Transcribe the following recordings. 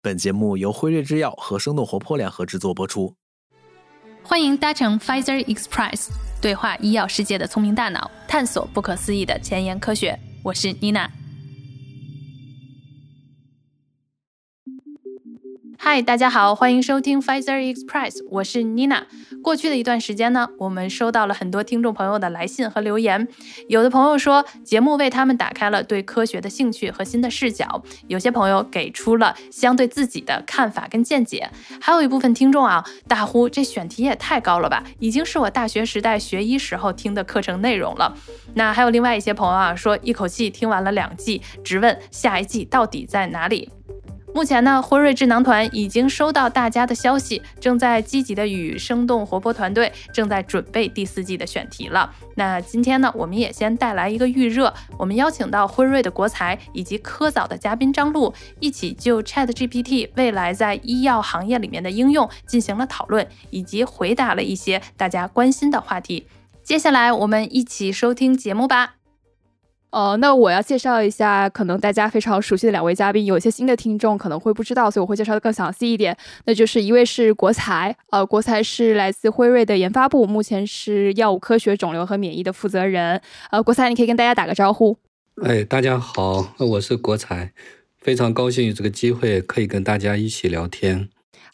本节目由辉瑞制药和生动活泼联合制作播出。欢迎搭乘 Pfizer Express，对话医药世界的聪明大脑，探索不可思议的前沿科学。我是 Nina。嗨，大家好，欢迎收听 Pfizer Express，我是妮娜。过去的一段时间呢，我们收到了很多听众朋友的来信和留言。有的朋友说，节目为他们打开了对科学的兴趣和新的视角；有些朋友给出了相对自己的看法跟见解。还有一部分听众啊，大呼这选题也太高了吧，已经是我大学时代学医时候听的课程内容了。那还有另外一些朋友啊，说一口气听完了两季，直问下一季到底在哪里。目前呢，辉瑞智囊团已经收到大家的消息，正在积极的与生动活泼团队正在准备第四季的选题了。那今天呢，我们也先带来一个预热，我们邀请到辉瑞的国才以及科早的嘉宾张璐，一起就 Chat GPT 未来在医药行业里面的应用进行了讨论，以及回答了一些大家关心的话题。接下来我们一起收听节目吧。呃，那我要介绍一下，可能大家非常熟悉的两位嘉宾，有一些新的听众可能会不知道，所以我会介绍的更详细一点。那就是一位是国才，呃，国才是来自辉瑞的研发部，目前是药物科学、肿瘤和免疫的负责人。呃，国才，你可以跟大家打个招呼。哎，大家好，我是国才，非常高兴有这个机会可以跟大家一起聊天。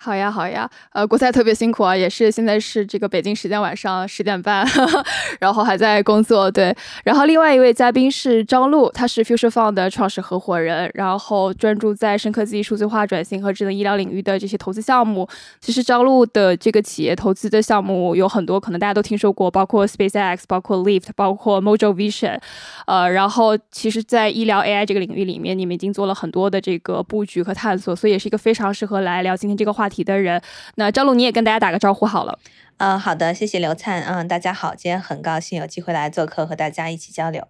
好呀，好呀，呃，国赛特别辛苦啊，也是现在是这个北京时间晚上十点半，然后还在工作，对。然后另外一位嘉宾是张璐，他是 Future Fund 的创始合伙人，然后专注在深科技、数字化转型和智能医疗领域的这些投资项目。其实张璐的这个企业投资的项目有很多，可能大家都听说过，包括 SpaceX，包括 Lyft，包括 Mojo Vision，呃，然后其实，在医疗 AI 这个领域里面，你们已经做了很多的这个布局和探索，所以也是一个非常适合来聊今天这个话题。的人，那张璐你也跟大家打个招呼好了。嗯，好的，谢谢刘灿。嗯，大家好，今天很高兴有机会来做客，和大家一起交流。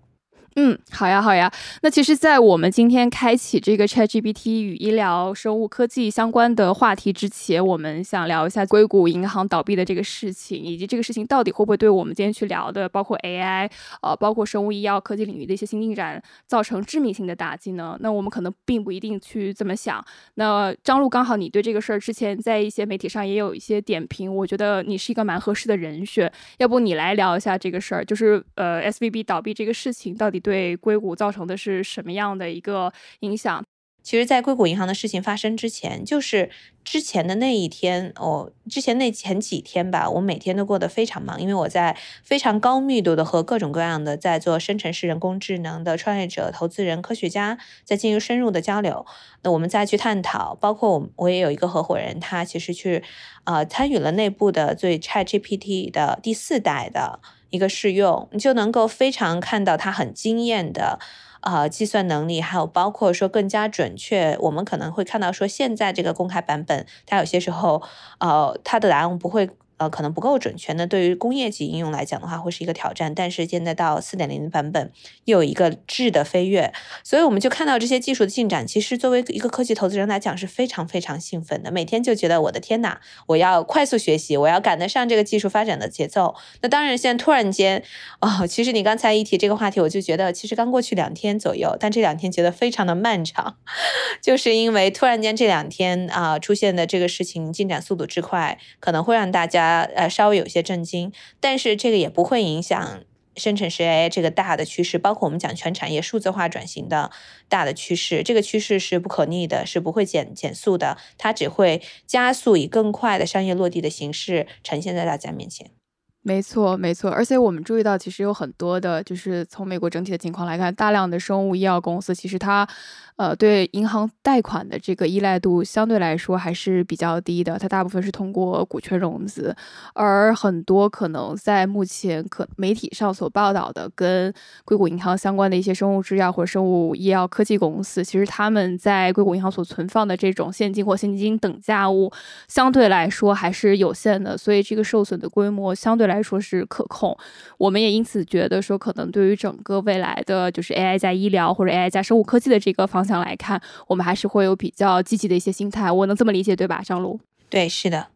嗯，好呀，好呀。那其实，在我们今天开启这个 ChatGPT 与医疗生物科技相关的话题之前，我们想聊一下硅谷银行倒闭的这个事情，以及这个事情到底会不会对我们今天去聊的，包括 AI，呃，包括生物医药科技领域的一些新进展，造成致命性的打击呢？那我们可能并不一定去这么想。那张璐，刚好你对这个事儿之前在一些媒体上也有一些点评，我觉得你是一个蛮合适的人选。要不你来聊一下这个事儿，就是呃，SVB 倒闭这个事情到底。对硅谷造成的是什么样的一个影响？其实，在硅谷银行的事情发生之前，就是之前的那一天，哦，之前那前几天吧，我每天都过得非常忙，因为我在非常高密度的和各种各样的在做生成式人工智能的创业者、投资人、科学家在进行深入的交流。那我们再去探讨，包括我，我也有一个合伙人，他其实去呃参与了内部的最 ChatGPT 的第四代的。一个试用，你就能够非常看到它很惊艳的，呃，计算能力，还有包括说更加准确。我们可能会看到说，现在这个公开版本，它有些时候，呃，它的答案不会。呃，可能不够准确。那对于工业级应用来讲的话，会是一个挑战。但是现在到四点零的版本，又有一个质的飞跃，所以我们就看到这些技术的进展。其实作为一个科技投资人来讲，是非常非常兴奋的。每天就觉得我的天哪，我要快速学习，我要赶得上这个技术发展的节奏。那当然，现在突然间，哦，其实你刚才一提这个话题，我就觉得其实刚过去两天左右，但这两天觉得非常的漫长，就是因为突然间这两天啊出现的这个事情进展速度之快，可能会让大家。呃，稍微有些震惊，但是这个也不会影响生成式 AI 这个大的趋势，包括我们讲全产业数字化转型的大的趋势，这个趋势是不可逆的，是不会减减速的，它只会加速，以更快的商业落地的形式呈现在大家面前。没错，没错，而且我们注意到，其实有很多的，就是从美国整体的情况来看，大量的生物医药公司，其实它。呃，对银行贷款的这个依赖度相对来说还是比较低的，它大部分是通过股权融资，而很多可能在目前可媒体上所报道的跟硅谷银行相关的一些生物制药或者生物医药科技公司，其实他们在硅谷银行所存放的这种现金或现金等价物相对来说还是有限的，所以这个受损的规模相对来该说是可控。我们也因此觉得说，可能对于整个未来的就是 AI 加医疗或者 AI 加生物科技的这个。方向来看，我们还是会有比较积极的一些心态，我能这么理解对吧，张璐？对，是的。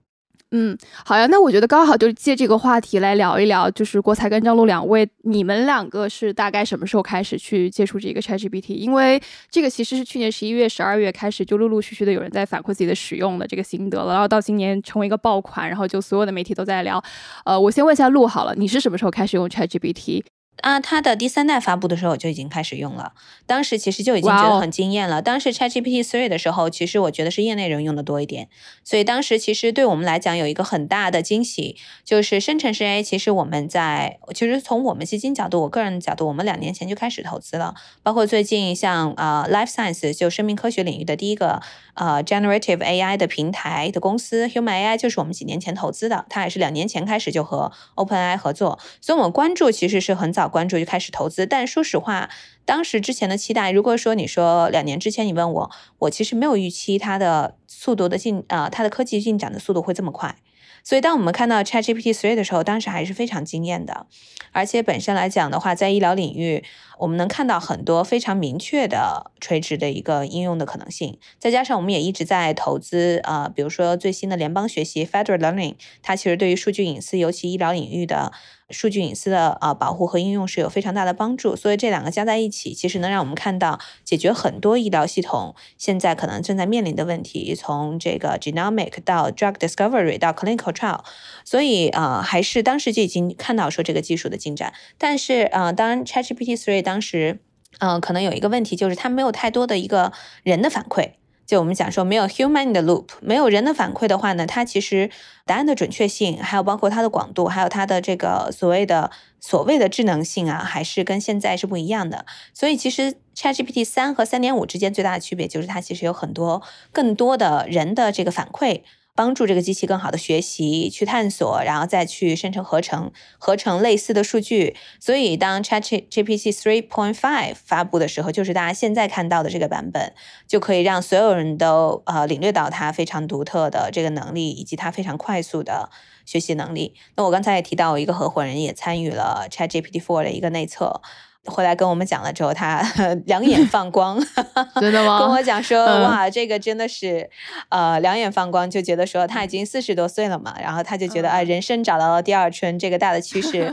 嗯，好呀，那我觉得刚好就借这个话题来聊一聊，就是国才跟张璐两位，你们两个是大概什么时候开始去接触这个 ChatGPT？因为这个其实是去年十一月、十二月开始就陆陆续续的有人在反馈自己的使用的这个心得了，然后到今年成为一个爆款，然后就所有的媒体都在聊。呃，我先问一下陆好了，你是什么时候开始用 ChatGPT？啊，它的第三代发布的时候我就已经开始用了，当时其实就已经觉得很惊艳了。当时 ChatGPT Three 的时候，其实我觉得是业内人用的多一点，所以当时其实对我们来讲有一个很大的惊喜，就是生成式 AI。其实我们在其实从我们基金角度，我个人的角度，我们两年前就开始投资了，包括最近像呃 Life Science 就生命科学领域的第一个呃 Generative AI 的平台的公司 Human AI 就是我们几年前投资的，它也是两年前开始就和 OpenAI 合作，所以我们关注其实是很早。关注就开始投资，但说实话，当时之前的期待，如果说你说两年之前你问我，我其实没有预期它的速度的进啊，它的科技进展的速度会这么快。所以当我们看到 ChatGPT 3的时候，当时还是非常惊艳的。而且本身来讲的话，在医疗领域，我们能看到很多非常明确的垂直的一个应用的可能性。再加上我们也一直在投资，呃，比如说最新的联邦学习 Federal Learning，它其实对于数据隐私，尤其医疗领域的。数据隐私的啊保护和应用是有非常大的帮助，所以这两个加在一起，其实能让我们看到解决很多医疗系统现在可能正在面临的问题，从这个 genomic 到 drug discovery 到 clinical trial，所以啊还是当时就已经看到说这个技术的进展，但是啊当然 ChatGPT 3当时嗯可能有一个问题就是它没有太多的一个人的反馈。就我们讲说，没有 human 的 loop，没有人的反馈的话呢，它其实答案的准确性，还有包括它的广度，还有它的这个所谓的所谓的智能性啊，还是跟现在是不一样的。所以其实 ChatGPT 三和三点五之间最大的区别就是它其实有很多更多的人的这个反馈。帮助这个机器更好的学习、去探索，然后再去生成合成、合成类似的数据。所以，当 ChatGPT 3.5发布的时候，就是大家现在看到的这个版本，就可以让所有人都呃领略到它非常独特的这个能力，以及它非常快速的学习能力。那我刚才也提到，一个合伙人也参与了 ChatGPT 4的一个内测。回来跟我们讲了之后，他 两眼放光，真的吗？跟我讲说，哇，这个真的是，呃，两眼放光，就觉得说他已经四十多岁了嘛，然后他就觉得啊，人生找到了第二春，这个大的趋势，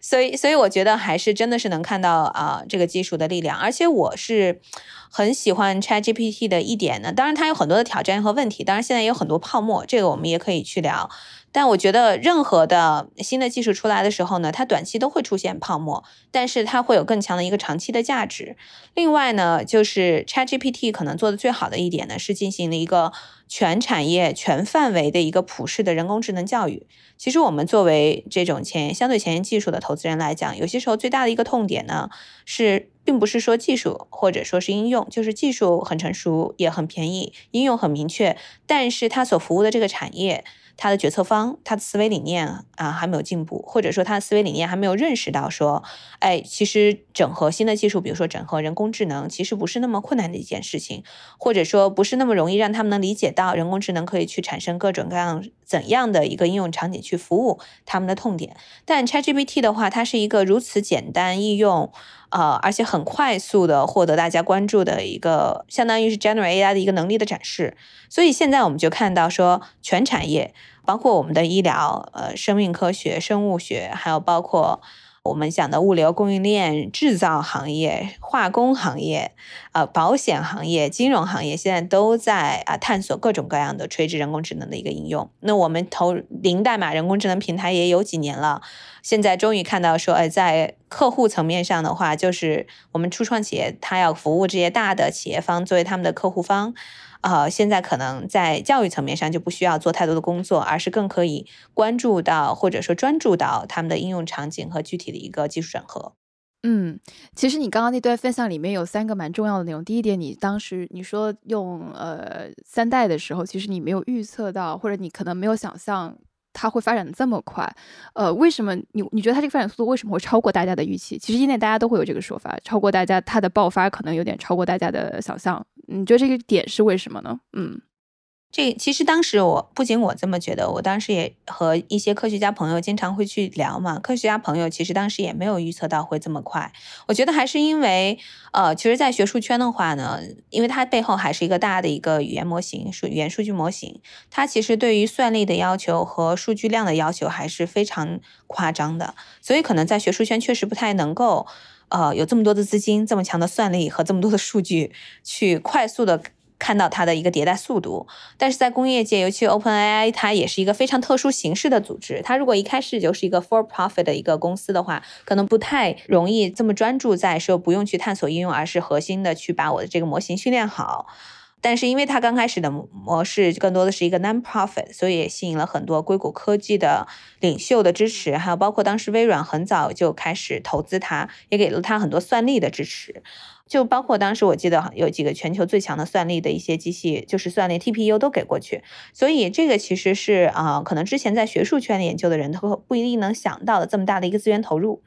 所以，所以我觉得还是真的是能看到啊，这个技术的力量，而且我是很喜欢 ChatGPT 的一点呢，当然它有很多的挑战和问题，当然现在也有很多泡沫，这个我们也可以去聊。但我觉得，任何的新的技术出来的时候呢，它短期都会出现泡沫，但是它会有更强的一个长期的价值。另外呢，就是 ChatGPT 可能做的最好的一点呢，是进行了一个全产业、全范围的一个普世的人工智能教育。其实我们作为这种前相对前沿技术的投资人来讲，有些时候最大的一个痛点呢，是并不是说技术或者说是应用，就是技术很成熟也很便宜，应用很明确，但是它所服务的这个产业。他的决策方，他的思维理念啊还没有进步，或者说他的思维理念还没有认识到说，哎，其实整合新的技术，比如说整合人工智能，其实不是那么困难的一件事情，或者说不是那么容易让他们能理解到人工智能可以去产生各种各样怎样的一个应用场景去服务他们的痛点。但 ChatGPT 的话，它是一个如此简单易用，呃，而且很快速的获得大家关注的一个，相当于是 general AI 的一个能力的展示。所以现在我们就看到说，全产业。包括我们的医疗、呃，生命科学、生物学，还有包括我们讲的物流供应链、制造行业、化工行业、呃，保险行业、金融行业，现在都在啊探索各种各样的垂直人工智能的一个应用。那我们投零代码人工智能平台也有几年了，现在终于看到说，哎，在客户层面上的话，就是我们初创企业，它要服务这些大的企业方作为他们的客户方。呃，现在可能在教育层面上就不需要做太多的工作，而是更可以关注到或者说专注到他们的应用场景和具体的一个技术整合。嗯，其实你刚刚那段分享里面有三个蛮重要的内容。第一点，你当时你说用呃三代的时候，其实你没有预测到，或者你可能没有想象。它会发展的这么快，呃，为什么你你觉得它这个发展速度为什么会超过大家的预期？其实业内大家都会有这个说法，超过大家它的爆发可能有点超过大家的想象。你觉得这个点是为什么呢？嗯。这其实当时我不仅我这么觉得，我当时也和一些科学家朋友经常会去聊嘛。科学家朋友其实当时也没有预测到会这么快。我觉得还是因为，呃，其实，在学术圈的话呢，因为它背后还是一个大的一个语言模型，数语言数据模型，它其实对于算力的要求和数据量的要求还是非常夸张的。所以可能在学术圈确实不太能够，呃，有这么多的资金、这么强的算力和这么多的数据去快速的。看到它的一个迭代速度，但是在工业界，尤其 OpenAI，它也是一个非常特殊形式的组织。它如果一开始就是一个 for profit 的一个公司的话，可能不太容易这么专注在说不用去探索应用，而是核心的去把我的这个模型训练好。但是因为它刚开始的模式更多的是一个 non-profit，所以也吸引了很多硅谷科技的领袖的支持，还有包括当时微软很早就开始投资它，也给了它很多算力的支持。就包括当时我记得有几个全球最强的算力的一些机器，就是算力 TPU 都给过去，所以这个其实是啊，可能之前在学术圈研究的人都不一定能想到的这么大的一个资源投入。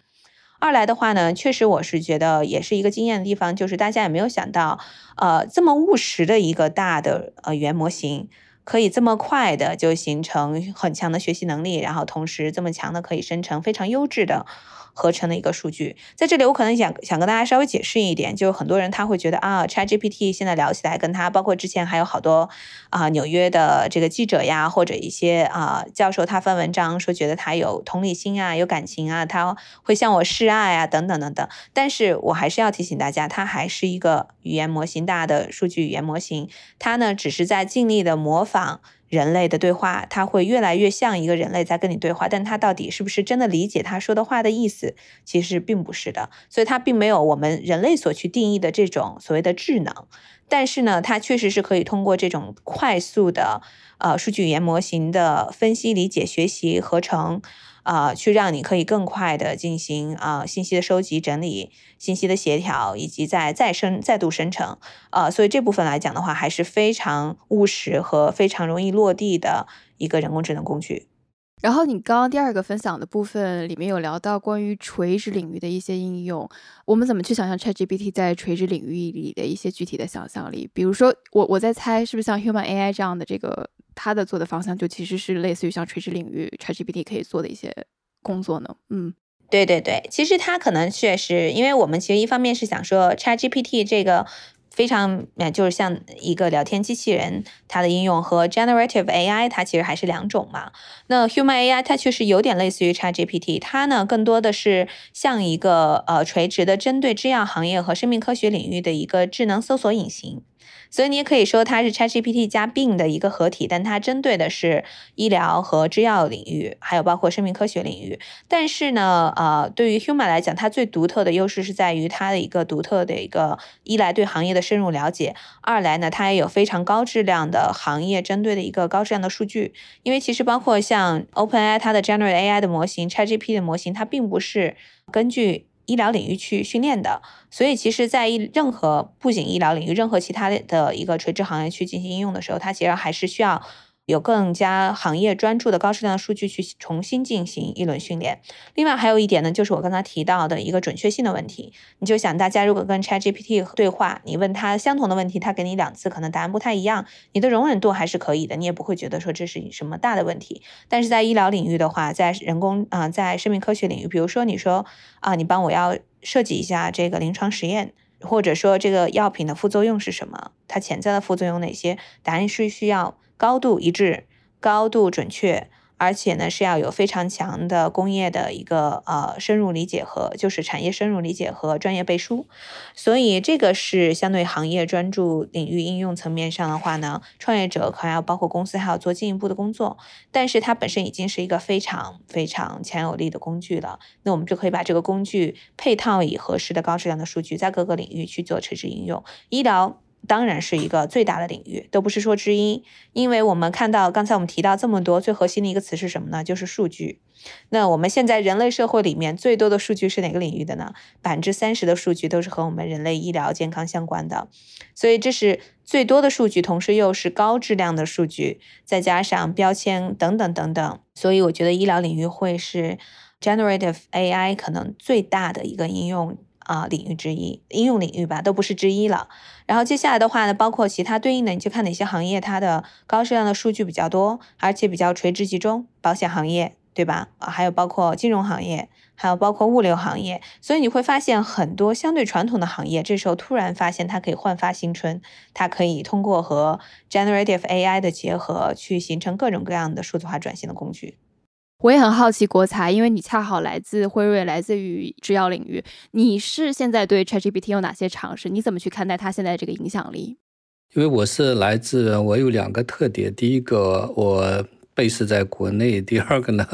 二来的话呢，确实我是觉得也是一个惊艳的地方，就是大家也没有想到，呃，这么务实的一个大的呃语言模型，可以这么快的就形成很强的学习能力，然后同时这么强的可以生成非常优质的。合成的一个数据，在这里我可能想想跟大家稍微解释一点，就是很多人他会觉得啊，ChatGPT 现在聊起来跟他，包括之前还有好多啊纽约的这个记者呀，或者一些啊教授，他发文章说觉得他有同理心啊，有感情啊，他会向我示爱啊，等等等等。但是我还是要提醒大家，它还是一个语言模型大的数据语言模型，它呢只是在尽力的模仿。人类的对话，它会越来越像一个人类在跟你对话，但它到底是不是真的理解他说的话的意思，其实并不是的。所以它并没有我们人类所去定义的这种所谓的智能，但是呢，它确实是可以通过这种快速的呃数据语言模型的分析、理解、学习、合成。啊，去让你可以更快的进行啊信息的收集、整理、信息的协调，以及再再生、再度生成。啊，所以这部分来讲的话，还是非常务实和非常容易落地的一个人工智能工具。然后你刚刚第二个分享的部分里面有聊到关于垂直领域的一些应用，我们怎么去想象 ChatGPT 在垂直领域里的一些具体的想象力？比如说，我我在猜，是不是像 Human AI 这样的这个？它的做的方向就其实是类似于像垂直领域 ChatGPT 可以做的一些工作呢。嗯，对对对，其实它可能确实，因为我们其实一方面是想说 ChatGPT 这个非常，就是像一个聊天机器人，它的应用和 Generative AI 它其实还是两种嘛。那 Human AI 它确实有点类似于 ChatGPT，它呢更多的是像一个呃垂直的针对制药行业和生命科学领域的一个智能搜索引擎。所以你也可以说它是 ChatGPT 加并的一个合体，但它针对的是医疗和制药领域，还有包括生命科学领域。但是呢，呃，对于 Human 来讲，它最独特的优势是在于它的一个独特的一个一来对行业的深入了解，二来呢，它也有非常高质量的行业针对的一个高质量的数据。因为其实包括像 OpenAI 它的 Generate AI 的模型，ChatGPT 的模型，它并不是根据。医疗领域去训练的，所以其实，在任何不仅医疗领域，任何其他的一个垂直行业去进行应用的时候，它其实还是需要。有更加行业专注的高质量的数据去重新进行一轮训练。另外还有一点呢，就是我刚才提到的一个准确性的问题。你就想，大家如果跟 ChatGPT 对话，你问他相同的问题，他给你两次，可能答案不太一样，你的容忍度还是可以的，你也不会觉得说这是什么大的问题。但是在医疗领域的话，在人工啊，在生命科学领域，比如说你说啊，你帮我要设计一下这个临床实验，或者说这个药品的副作用是什么，它潜在的副作用哪些，答案是需要。高度一致，高度准确，而且呢是要有非常强的工业的一个呃深入理解和就是产业深入理解和专业背书，所以这个是相对行业专注领域应用层面上的话呢，创业者还要包括公司还要做进一步的工作，但是它本身已经是一个非常非常强有力的工具了，那我们就可以把这个工具配套以合适的高质量的数据，在各个领域去做垂直应用，医疗。当然是一个最大的领域，都不是说之一，因为我们看到刚才我们提到这么多，最核心的一个词是什么呢？就是数据。那我们现在人类社会里面最多的数据是哪个领域的呢？百分之三十的数据都是和我们人类医疗健康相关的，所以这是最多的数据，同时又是高质量的数据，再加上标签等等等等，所以我觉得医疗领域会是 generative AI 可能最大的一个应用。啊、领域之一，应用领域吧，都不是之一了。然后接下来的话呢，包括其他对应的，你就看哪些行业它的高质量的数据比较多，而且比较垂直集中，保险行业，对吧？啊，还有包括金融行业，还有包括物流行业，所以你会发现很多相对传统的行业，这时候突然发现它可以焕发新春，它可以通过和 generative AI 的结合，去形成各种各样的数字化转型的工具。我也很好奇国才，因为你恰好来自辉瑞，来自于制药领域，你是现在对 ChatGPT 有哪些尝试？你怎么去看待它现在这个影响力？因为我是来自，我有两个特点，第一个我 base 在国内，第二个呢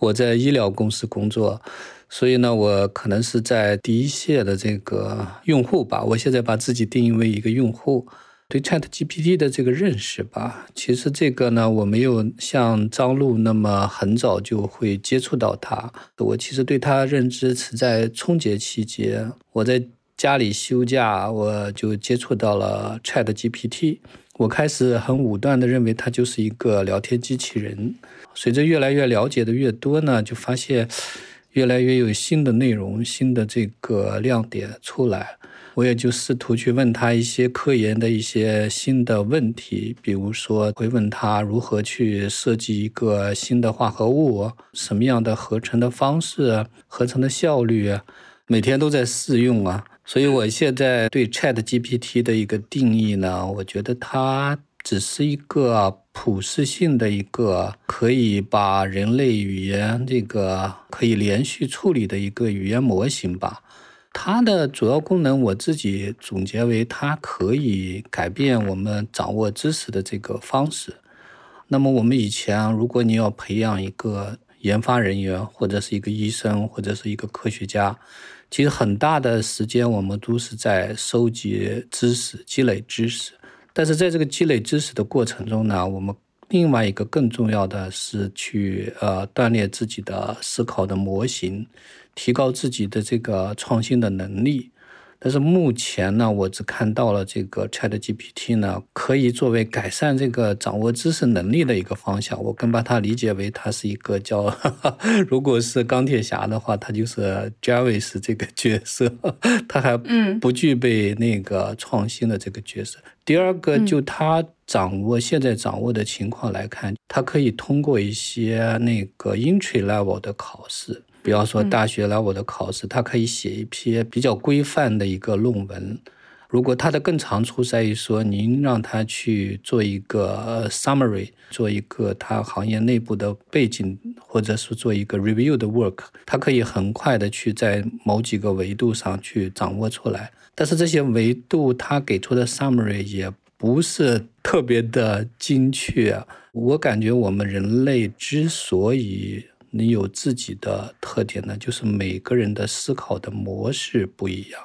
我在医疗公司工作，所以呢我可能是在第一线的这个用户吧，我现在把自己定义为一个用户。对 Chat GPT 的这个认识吧，其实这个呢，我没有像张璐那么很早就会接触到它。我其实对它认知是在春节期间，我在家里休假，我就接触到了 Chat GPT。我开始很武断的认为它就是一个聊天机器人。随着越来越了解的越多呢，就发现越来越有新的内容、新的这个亮点出来。我也就试图去问他一些科研的一些新的问题，比如说会问他如何去设计一个新的化合物，什么样的合成的方式，合成的效率，每天都在试用啊。所以我现在对 Chat GPT 的一个定义呢，我觉得它只是一个普适性的一个可以把人类语言这个可以连续处理的一个语言模型吧。它的主要功能，我自己总结为，它可以改变我们掌握知识的这个方式。那么，我们以前，如果你要培养一个研发人员，或者是一个医生，或者是一个科学家，其实很大的时间我们都是在收集知识、积累知识。但是在这个积累知识的过程中呢，我们另外一个更重要的是去呃锻炼自己的思考的模型。提高自己的这个创新的能力，但是目前呢，我只看到了这个 Chat GPT 呢，可以作为改善这个掌握知识能力的一个方向。我更把它理解为它是一个叫，如果是钢铁侠的话，它就是 Jarvis 这个角色，它还不具备那个创新的这个角色。第二个，就他掌握现在掌握的情况来看，他可以通过一些那个 entry level 的考试。比方说大学来我的考试，他可以写一篇比较规范的一个论文。如果他的更长处在于说，您让他去做一个 summary，做一个他行业内部的背景，或者是做一个 review 的 work，他可以很快的去在某几个维度上去掌握出来。但是这些维度他给出的 summary 也不是特别的精确。我感觉我们人类之所以你有自己的特点呢，就是每个人的思考的模式不一样，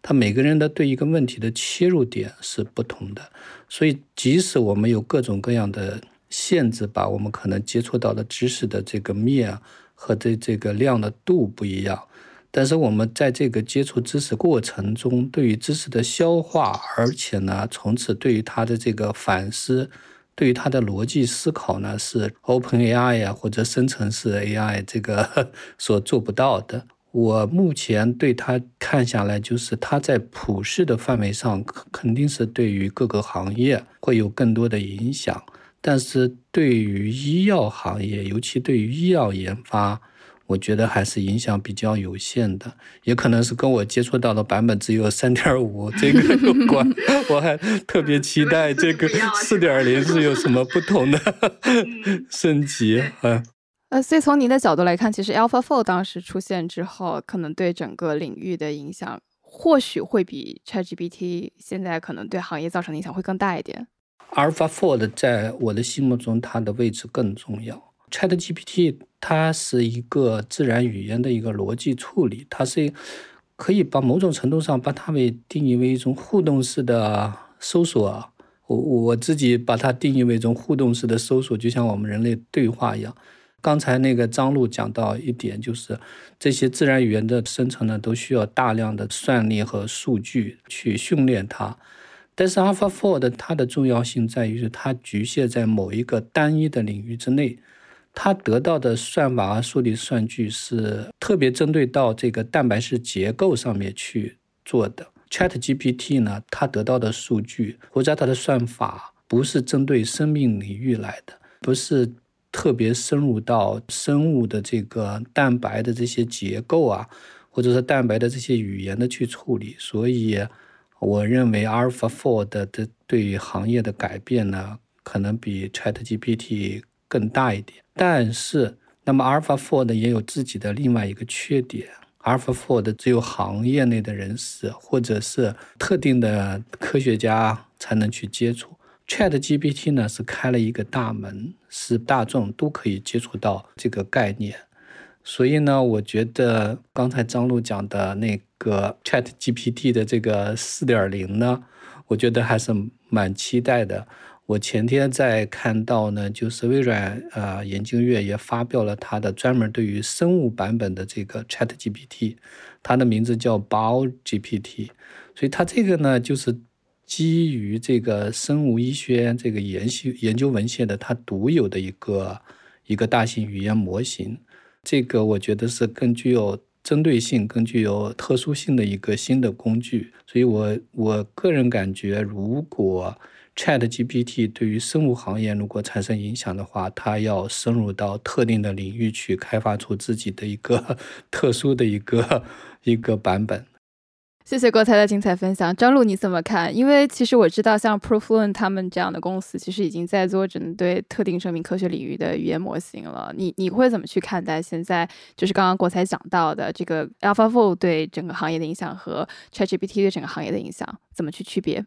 他每个人的对一个问题的切入点是不同的，所以即使我们有各种各样的限制吧，我们可能接触到的知识的这个面和这这个量的度不一样，但是我们在这个接触知识过程中，对于知识的消化，而且呢，从此对于他的这个反思。对于它的逻辑思考呢，是 Open AI 呀或者生成式 AI 这个 所做不到的。我目前对它看下来，就是它在普世的范围上肯定是对于各个行业会有更多的影响，但是对于医药行业，尤其对于医药研发。我觉得还是影响比较有限的，也可能是跟我接触到的版本只有三点五这个有关。我还特别期待这个四点零是有什么不同的 升级啊？呃，所以从您的角度来看，其实 AlphaFold 当时出现之后，可能对整个领域的影响，或许会比 ChatGPT 现在可能对行业造成的影响会更大一点。AlphaFold 在我的心目中，它的位置更重要。ChatGPT 它是一个自然语言的一个逻辑处理，它是可以把某种程度上把它为定义为一种互动式的搜索。我我自己把它定义为一种互动式的搜索，就像我们人类对话一样。刚才那个张璐讲到一点，就是这些自然语言的生成呢，都需要大量的算力和数据去训练它。但是 AlphaFold 它的重要性在于是它局限在某一个单一的领域之内。它得到的算法和数理算据是特别针对到这个蛋白质结构上面去做的。Chat GPT 呢，它得到的数据或者它的算法不是针对生命领域来的，不是特别深入到生物的这个蛋白的这些结构啊，或者说蛋白的这些语言的去处理。所以，我认为 AlphaFold 的对行业的改变呢，可能比 Chat GPT 更大一点。但是，那么 AlphaFold 也有自己的另外一个缺点。AlphaFold 只有行业内的人士或者是特定的科学家才能去接触。ChatGPT 呢是开了一个大门，是大众都可以接触到这个概念。所以呢，我觉得刚才张璐讲的那个 ChatGPT 的这个四点零呢，我觉得还是蛮期待的。我前天在看到呢，就是微软呃研究院也发表了它的专门对于生物版本的这个 Chat GPT，它的名字叫 Bio GPT，所以它这个呢就是基于这个生物医学这个研究研究文献的它独有的一个一个大型语言模型，这个我觉得是更具有针对性、更具有特殊性的一个新的工具，所以我我个人感觉如果 Chat GPT 对于生物行业如果产生影响的话，它要深入到特定的领域去开发出自己的一个 特殊的一个一个版本。谢谢国才的精彩分享，张璐你怎么看？因为其实我知道，像 Profluent 他们这样的公司，其实已经在做针对特定生命科学领域的语言模型了。你你会怎么去看待现在就是刚刚国才讲到的这个 AlphaFold 对整个行业的影响和 ChatGPT 对整个行业的影响，怎么去区别？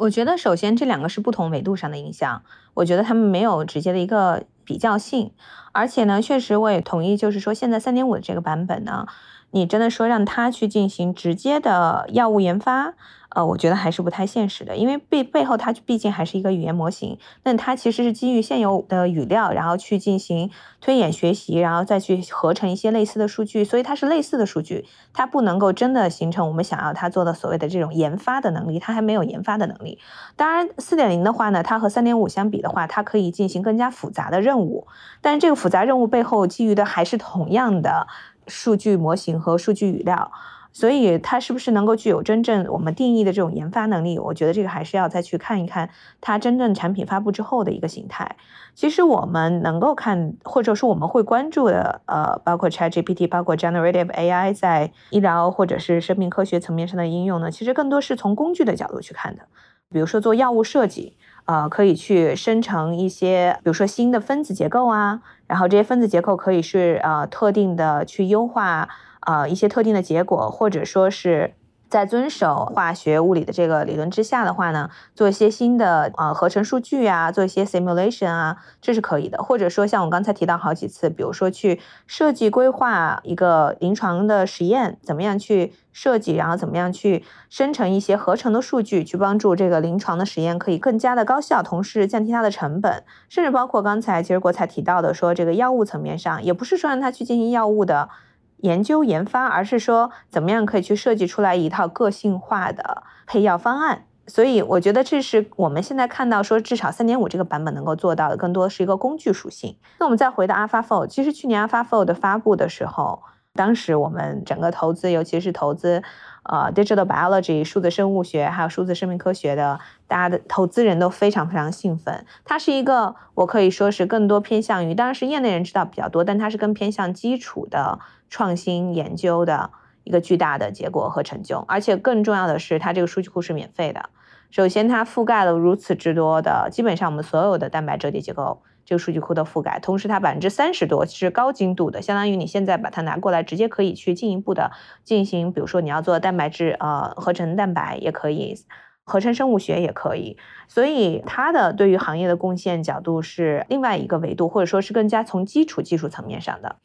我觉得首先这两个是不同维度上的影响，我觉得他们没有直接的一个比较性，而且呢，确实我也同意，就是说现在三点五的这个版本呢，你真的说让他去进行直接的药物研发。呃，我觉得还是不太现实的，因为背背后它毕竟还是一个语言模型，那它其实是基于现有的语料，然后去进行推演学习，然后再去合成一些类似的数据，所以它是类似的数据，它不能够真的形成我们想要它做的所谓的这种研发的能力，它还没有研发的能力。当然，四点零的话呢，它和三点五相比的话，它可以进行更加复杂的任务，但是这个复杂任务背后基于的还是同样的数据模型和数据语料。所以它是不是能够具有真正我们定义的这种研发能力？我觉得这个还是要再去看一看它真正产品发布之后的一个形态。其实我们能够看，或者说我们会关注的，呃，包括 ChatGPT，包括 Generative AI 在医疗或者是生命科学层面上的应用呢，其实更多是从工具的角度去看的。比如说做药物设计，呃，可以去生成一些，比如说新的分子结构啊，然后这些分子结构可以是呃特定的去优化。呃，一些特定的结果，或者说是在遵守化学、物理的这个理论之下的话呢，做一些新的呃合成数据啊，做一些 simulation 啊，这是可以的。或者说像我刚才提到好几次，比如说去设计规划一个临床的实验，怎么样去设计，然后怎么样去生成一些合成的数据，去帮助这个临床的实验可以更加的高效，同时降低它的成本。甚至包括刚才其实国才提到的，说这个药物层面上，也不是说让它去进行药物的。研究研发，而是说怎么样可以去设计出来一套个性化的配药方案。所以我觉得这是我们现在看到说至少三点五这个版本能够做到的，更多是一个工具属性。那我们再回到 AlphaFold，其实去年 AlphaFold 发布的时候，当时我们整个投资，尤其是投资。呃，digital biology 数字生物学还有数字生命科学的，大家的投资人都非常非常兴奋。它是一个，我可以说是更多偏向于，当然是业内人知道比较多，但它是更偏向基础的创新研究的一个巨大的结果和成就。而且更重要的是，它这个数据库是免费的。首先，它覆盖了如此之多的，基本上我们所有的蛋白折叠结构。这个数据库的覆盖，同时它百分之三十多是高精度的，相当于你现在把它拿过来，直接可以去进一步的进行，比如说你要做蛋白质呃合成蛋白也可以，合成生物学也可以，所以它的对于行业的贡献角度是另外一个维度，或者说是更加从基础技术层面上的。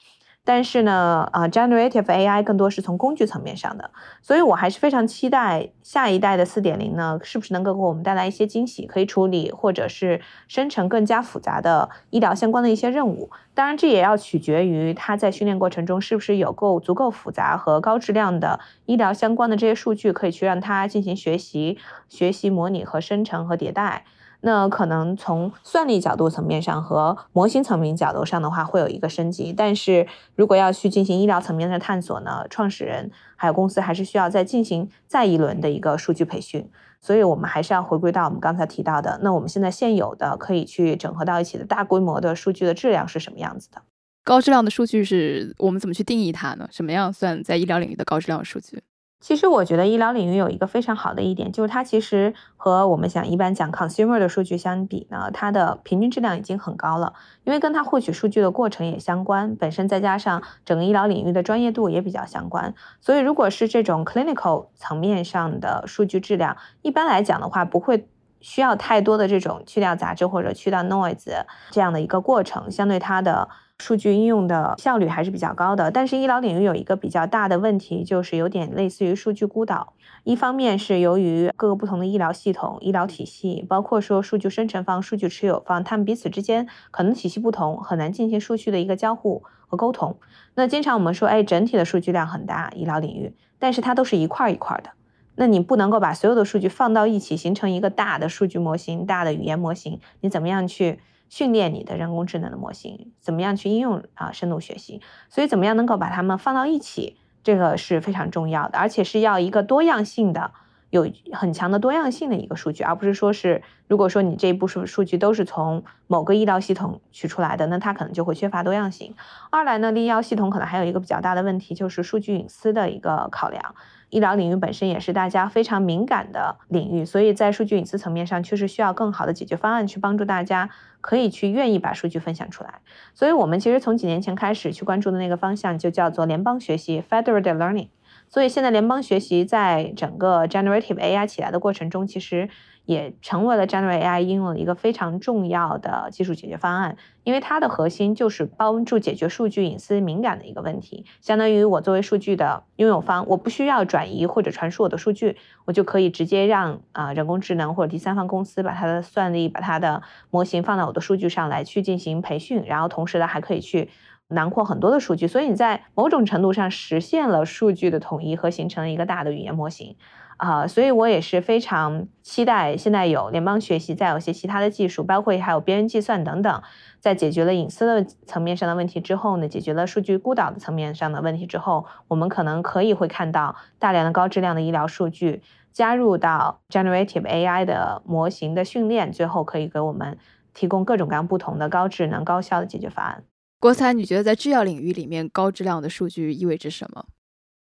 但是呢，啊，generative AI 更多是从工具层面上的，所以我还是非常期待下一代的四点零呢，是不是能够给我们带来一些惊喜，可以处理或者是生成更加复杂的医疗相关的一些任务。当然，这也要取决于它在训练过程中是不是有够足够复杂和高质量的医疗相关的这些数据，可以去让它进行学习、学习模拟和生成和迭代。那可能从算力角度层面上和模型层面角度上的话，会有一个升级。但是如果要去进行医疗层面的探索呢，创始人还有公司还是需要再进行再一轮的一个数据培训。所以我们还是要回归到我们刚才提到的，那我们现在现有的可以去整合到一起的大规模的数据的质量是什么样子的？高质量的数据是我们怎么去定义它呢？什么样算在医疗领域的高质量数据？其实我觉得医疗领域有一个非常好的一点，就是它其实和我们想一般讲 consumer 的数据相比呢，它的平均质量已经很高了。因为跟它获取数据的过程也相关，本身再加上整个医疗领域的专业度也比较相关，所以如果是这种 clinical 层面上的数据质量，一般来讲的话，不会需要太多的这种去掉杂质或者去掉 noise 这样的一个过程，相对它的。数据应用的效率还是比较高的，但是医疗领域有一个比较大的问题，就是有点类似于数据孤岛。一方面是由于各个不同的医疗系统、医疗体系，包括说数据生成方、数据持有方，他们彼此之间可能体系不同，很难进行数据的一个交互和沟通。那经常我们说，哎，整体的数据量很大，医疗领域，但是它都是一块一块的，那你不能够把所有的数据放到一起，形成一个大的数据模型、大的语言模型，你怎么样去？训练你的人工智能的模型，怎么样去应用啊深度学习？所以怎么样能够把它们放到一起，这个是非常重要的，而且是要一个多样性的，有很强的多样性的一个数据，而不是说是如果说你这一部数数据都是从某个医疗系统取出来的，那它可能就会缺乏多样性。二来呢，医疗系统可能还有一个比较大的问题，就是数据隐私的一个考量。医疗领域本身也是大家非常敏感的领域，所以在数据隐私层面上，确实需要更好的解决方案去帮助大家，可以去愿意把数据分享出来。所以我们其实从几年前开始去关注的那个方向，就叫做联邦学习 （Federated Learning）。所以现在联邦学习在整个 Generative AI 起来的过程中，其实。也成为了 Generative AI 应用的一个非常重要的技术解决方案，因为它的核心就是帮助解决数据隐私敏感的一个问题。相当于我作为数据的拥有方，我不需要转移或者传输我的数据，我就可以直接让啊人工智能或者第三方公司把它的算力、把它的模型放到我的数据上来去进行培训，然后同时呢还可以去囊括很多的数据，所以你在某种程度上实现了数据的统一和形成了一个大的语言模型。啊，所以我也是非常期待现在有联邦学习，再有些其他的技术，包括还有边缘计算等等，在解决了隐私的层面上的问题之后呢，解决了数据孤岛的层面上的问题之后，我们可能可以会看到大量的高质量的医疗数据加入到 generative AI 的模型的训练，最后可以给我们提供各种各样不同的高智能、高效的解决方案。郭灿，你觉得在制药领域里面，高质量的数据意味着什么？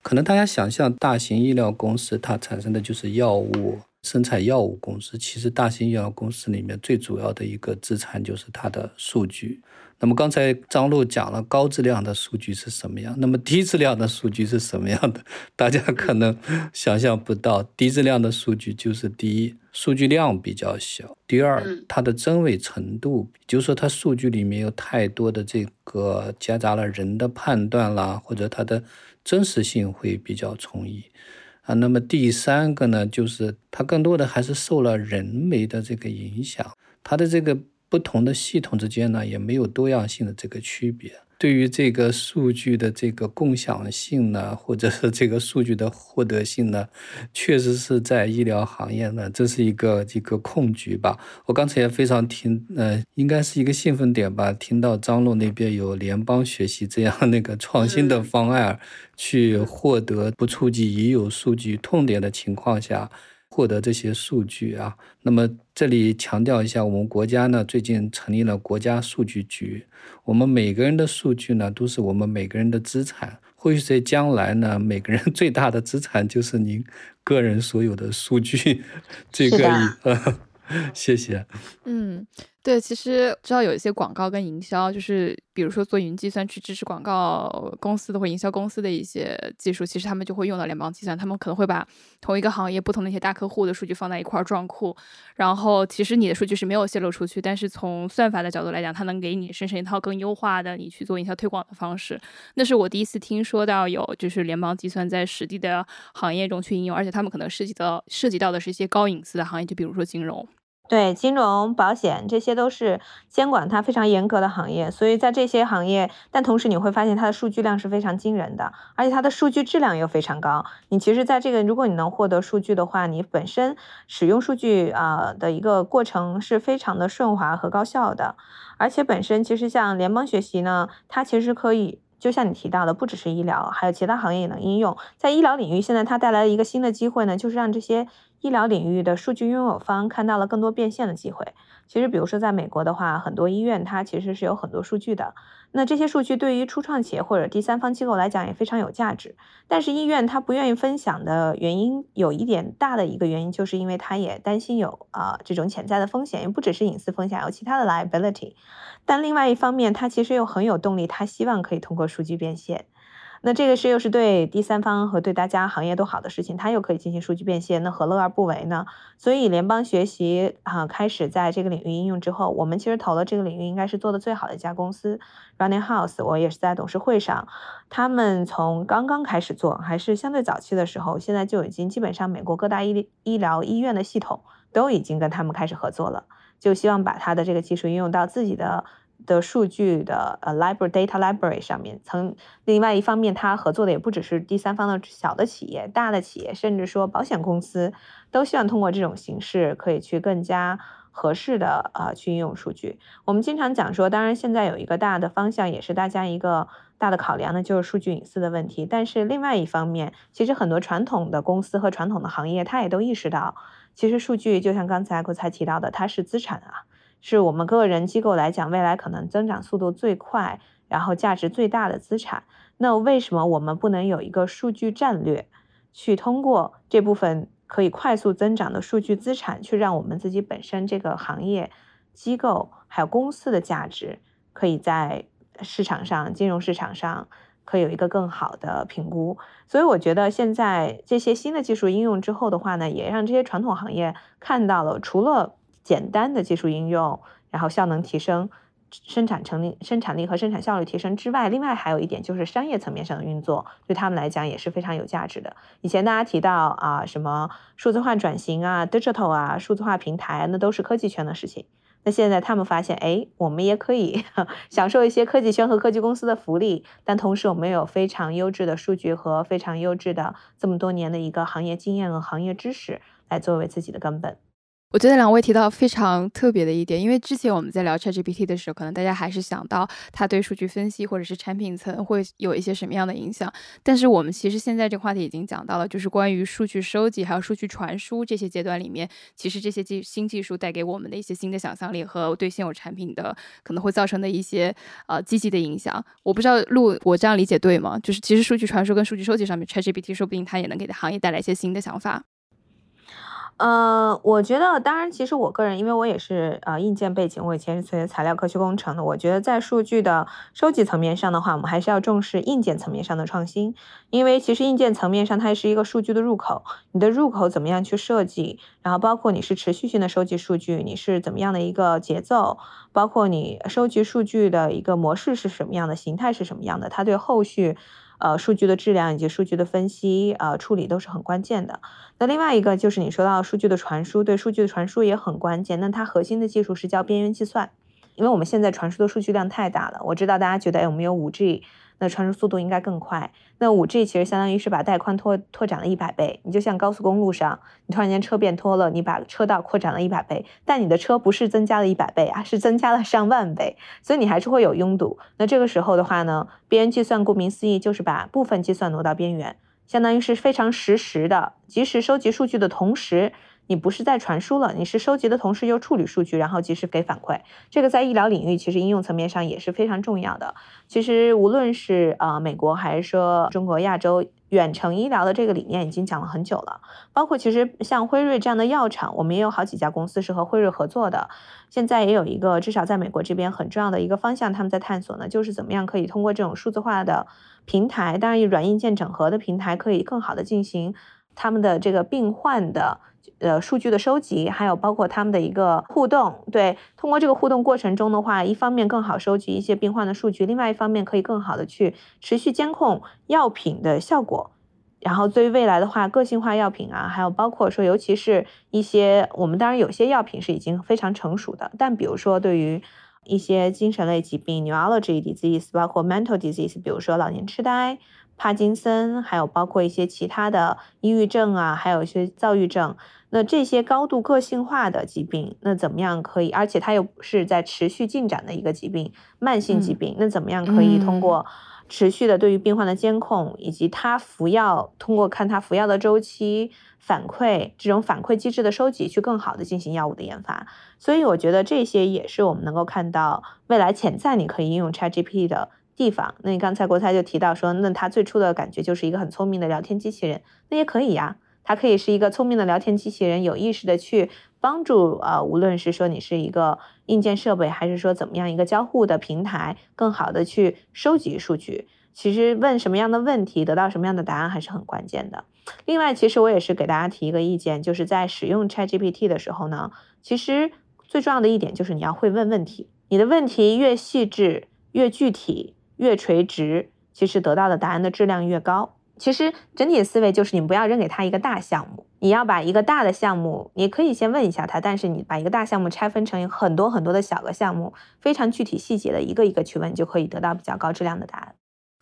可能大家想象大型医疗公司它产生的就是药物生产药物公司，其实大型医药公司里面最主要的一个资产就是它的数据。那么刚才张璐讲了高质量的数据是什么样，那么低质量的数据是什么样的？大家可能想象不到，低质量的数据就是第一，数据量比较小；第二，它的真伪程度，就是说它数据里面有太多的这个夹杂了人的判断啦，或者它的。真实性会比较充裕啊，那么第三个呢，就是它更多的还是受了人为的这个影响，它的这个不同的系统之间呢，也没有多样性的这个区别。对于这个数据的这个共享性呢，或者是这个数据的获得性呢，确实是在医疗行业呢，这是一个一个困局吧。我刚才也非常听，呃，应该是一个兴奋点吧，听到张璐那边有联邦学习这样那个创新的方案，去获得不触及已有数据痛点的情况下。获得这些数据啊，那么这里强调一下，我们国家呢最近成立了国家数据局，我们每个人的数据呢都是我们每个人的资产，或许在将来呢，每个人 最大的资产就是您个人所有的数据，这个，谢谢，嗯。对，其实知道有一些广告跟营销，就是比如说做云计算去支持广告公司的或营销公司的一些技术，其实他们就会用到联邦计算。他们可能会把同一个行业不同的一些大客户的数据放在一块儿撞库，然后其实你的数据是没有泄露出去，但是从算法的角度来讲，它能给你生成一套更优化的你去做营销推广的方式。那是我第一次听说到有就是联邦计算在实际的行业中去应用，而且他们可能涉及到涉及到的是一些高隐私的行业，就比如说金融。对，金融、保险这些都是监管它非常严格的行业，所以在这些行业，但同时你会发现它的数据量是非常惊人的，而且它的数据质量又非常高。你其实在这个，如果你能获得数据的话，你本身使用数据啊的一个过程是非常的顺滑和高效的，而且本身其实像联邦学习呢，它其实可以。就像你提到的，不只是医疗，还有其他行业也能应用。在医疗领域，现在它带来了一个新的机会呢，就是让这些医疗领域的数据拥有方看到了更多变现的机会。其实，比如说在美国的话，很多医院它其实是有很多数据的。那这些数据对于初创企业或者第三方机构来讲也非常有价值。但是医院它不愿意分享的原因，有一点大的一个原因，就是因为它也担心有啊这种潜在的风险，也不只是隐私风险，还有其他的 liability。但另外一方面，它其实又很有动力，它希望可以通过数据变现。那这个是又是对第三方和对大家行业都好的事情，它又可以进行数据变现，那何乐而不为呢？所以联邦学习啊开始在这个领域应用之后，我们其实投了这个领域应该是做的最好的一家公司，Running House，我也是在董事会上，他们从刚刚开始做还是相对早期的时候，现在就已经基本上美国各大医医疗医院的系统都已经跟他们开始合作了，就希望把他的这个技术应用到自己的。的数据的呃 library data library 上面，曾另外一方面，它合作的也不只是第三方的小的企业、大的企业，甚至说保险公司都希望通过这种形式，可以去更加合适的呃去应用数据。我们经常讲说，当然现在有一个大的方向，也是大家一个大的考量呢，就是数据隐私的问题。但是另外一方面，其实很多传统的公司和传统的行业，它也都意识到，其实数据就像刚才国才提到的，它是资产啊。是我们个人机构来讲，未来可能增长速度最快，然后价值最大的资产。那为什么我们不能有一个数据战略，去通过这部分可以快速增长的数据资产，去让我们自己本身这个行业、机构还有公司的价值，可以在市场上、金融市场上，可以有一个更好的评估。所以我觉得现在这些新的技术应用之后的话呢，也让这些传统行业看到了，除了简单的技术应用，然后效能提升、生产成力、生产力和生产效率提升之外，另外还有一点就是商业层面上的运作，对他们来讲也是非常有价值的。以前大家提到啊，什么数字化转型啊、digital 啊、数字化平台，那都是科技圈的事情。那现在他们发现，哎，我们也可以 享受一些科技圈和科技公司的福利，但同时我们有非常优质的数据和非常优质的这么多年的一个行业经验和行业知识来作为自己的根本。我觉得两位提到非常特别的一点，因为之前我们在聊 ChatGPT 的时候，可能大家还是想到它对数据分析或者是产品层会有一些什么样的影响。但是我们其实现在这个话题已经讲到了，就是关于数据收集还有数据传输这些阶段里面，其实这些技新技术带给我们的一些新的想象力和对现有产品的可能会造成的一些呃积极的影响。我不知道路我这样理解对吗？就是其实数据传输跟数据收集上面，ChatGPT 说不定它也能给行业带来一些新的想法。呃，我觉得，当然，其实我个人，因为我也是呃硬件背景，我以前是学材料科学工程的。我觉得在数据的收集层面上的话，我们还是要重视硬件层面上的创新，因为其实硬件层面上它是一个数据的入口，你的入口怎么样去设计，然后包括你是持续性的收集数据，你是怎么样的一个节奏，包括你收集数据的一个模式是什么样的，形态是什么样的，它对后续。呃，数据的质量以及数据的分析，呃，处理都是很关键的。那另外一个就是你说到数据的传输，对数据的传输也很关键。那它核心的技术是叫边缘计算，因为我们现在传输的数据量太大了。我知道大家觉得，哎，我们有五 G。那传输速度应该更快。那五 G 其实相当于是把带宽拓拓展了一百倍。你就像高速公路上，你突然间车变多了，你把车道扩展了一百倍，但你的车不是增加了一百倍啊，是增加了上万倍，所以你还是会有拥堵。那这个时候的话呢，边缘计算顾名思义就是把部分计算挪到边缘，相当于是非常实时的，及时收集数据的同时。你不是在传输了，你是收集的同时又处理数据，然后及时给反馈。这个在医疗领域其实应用层面上也是非常重要的。其实无论是呃美国还是说中国亚洲，远程医疗的这个理念已经讲了很久了。包括其实像辉瑞这样的药厂，我们也有好几家公司是和辉瑞合作的。现在也有一个至少在美国这边很重要的一个方向，他们在探索呢，就是怎么样可以通过这种数字化的平台，当然软硬件整合的平台，可以更好的进行他们的这个病患的。呃，数据的收集，还有包括他们的一个互动，对，通过这个互动过程中的话，一方面更好收集一些病患的数据，另外一方面可以更好的去持续监控药品的效果。然后对于未来的话，个性化药品啊，还有包括说，尤其是一些我们当然有些药品是已经非常成熟的，但比如说对于一些精神类疾病 （neurology disease），包括 mental disease，比如说老年痴呆、帕金森，还有包括一些其他的抑郁症啊，还有一些躁郁症。那这些高度个性化的疾病，那怎么样可以？而且它又是在持续进展的一个疾病，慢性疾病，那怎么样可以通过？持续的对于病患的监控，以及他服药，通过看他服药的周期反馈，这种反馈机制的收集，去更好的进行药物的研发。所以我觉得这些也是我们能够看到未来潜在你可以应用 ChatGPT 的地方。那你刚才国泰就提到说，那他最初的感觉就是一个很聪明的聊天机器人，那也可以呀，它可以是一个聪明的聊天机器人，有意识的去。帮助啊，无论是说你是一个硬件设备，还是说怎么样一个交互的平台，更好的去收集数据。其实问什么样的问题，得到什么样的答案还是很关键的。另外，其实我也是给大家提一个意见，就是在使用 ChatGPT 的时候呢，其实最重要的一点就是你要会问问题。你的问题越细致、越具体、越垂直，其实得到的答案的质量越高。其实整体的思维就是你不要扔给他一个大项目，你要把一个大的项目，你可以先问一下他，但是你把一个大项目拆分成很多很多的小个项目，非常具体细节的一个一个去问，就可以得到比较高质量的答案。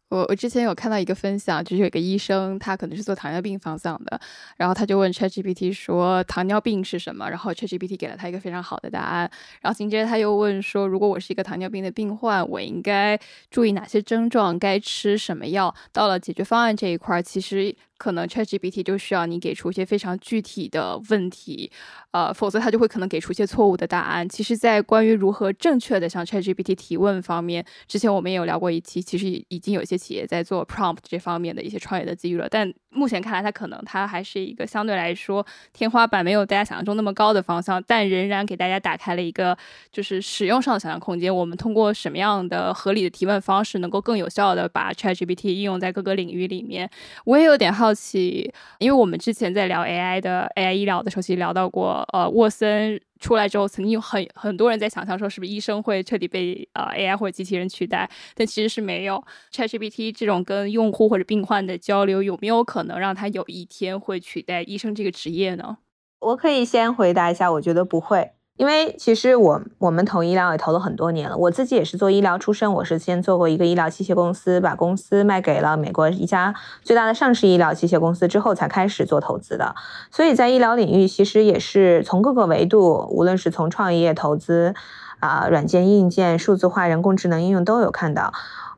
我我之前有看到一个分享，就是有个医生，他可能是做糖尿病方向的，然后他就问 ChatGPT 说糖尿病是什么，然后 ChatGPT 给了他一个非常好的答案，然后紧接着他又问说，如果我是一个糖尿病的病患，我应该注意哪些症状，该吃什么药？到了解决方案这一块，其实。可能 ChatGPT 就需要你给出一些非常具体的问题，呃，否则它就会可能给出一些错误的答案。其实，在关于如何正确的向 ChatGPT 提问方面，之前我们也有聊过一期，其实已经有一些企业在做 prompt 这方面的一些创业的机遇了。但目前看来，它可能它还是一个相对来说天花板没有大家想象中那么高的方向，但仍然给大家打开了一个就是使用上的想象空间。我们通过什么样的合理的提问方式，能够更有效的把 ChatGPT 应用在各个领域里面？我也有点好。奇，因为我们之前在聊 AI 的 AI 医疗的时候，其实聊到过，呃，沃森出来之后，曾经有很很多人在想象说，是不是医生会彻底被呃 AI 或者机器人取代？但其实是没有。ChatGPT 这种跟用户或者病患的交流，有没有可能让他有一天会取代医生这个职业呢？我可以先回答一下，我觉得不会。因为其实我我们投医疗也投了很多年了，我自己也是做医疗出身，我是先做过一个医疗器械公司，把公司卖给了美国一家最大的上市医疗器械公司之后，才开始做投资的。所以在医疗领域，其实也是从各个维度，无论是从创业投资，啊，软件、硬件、数字化、人工智能应用都有看到。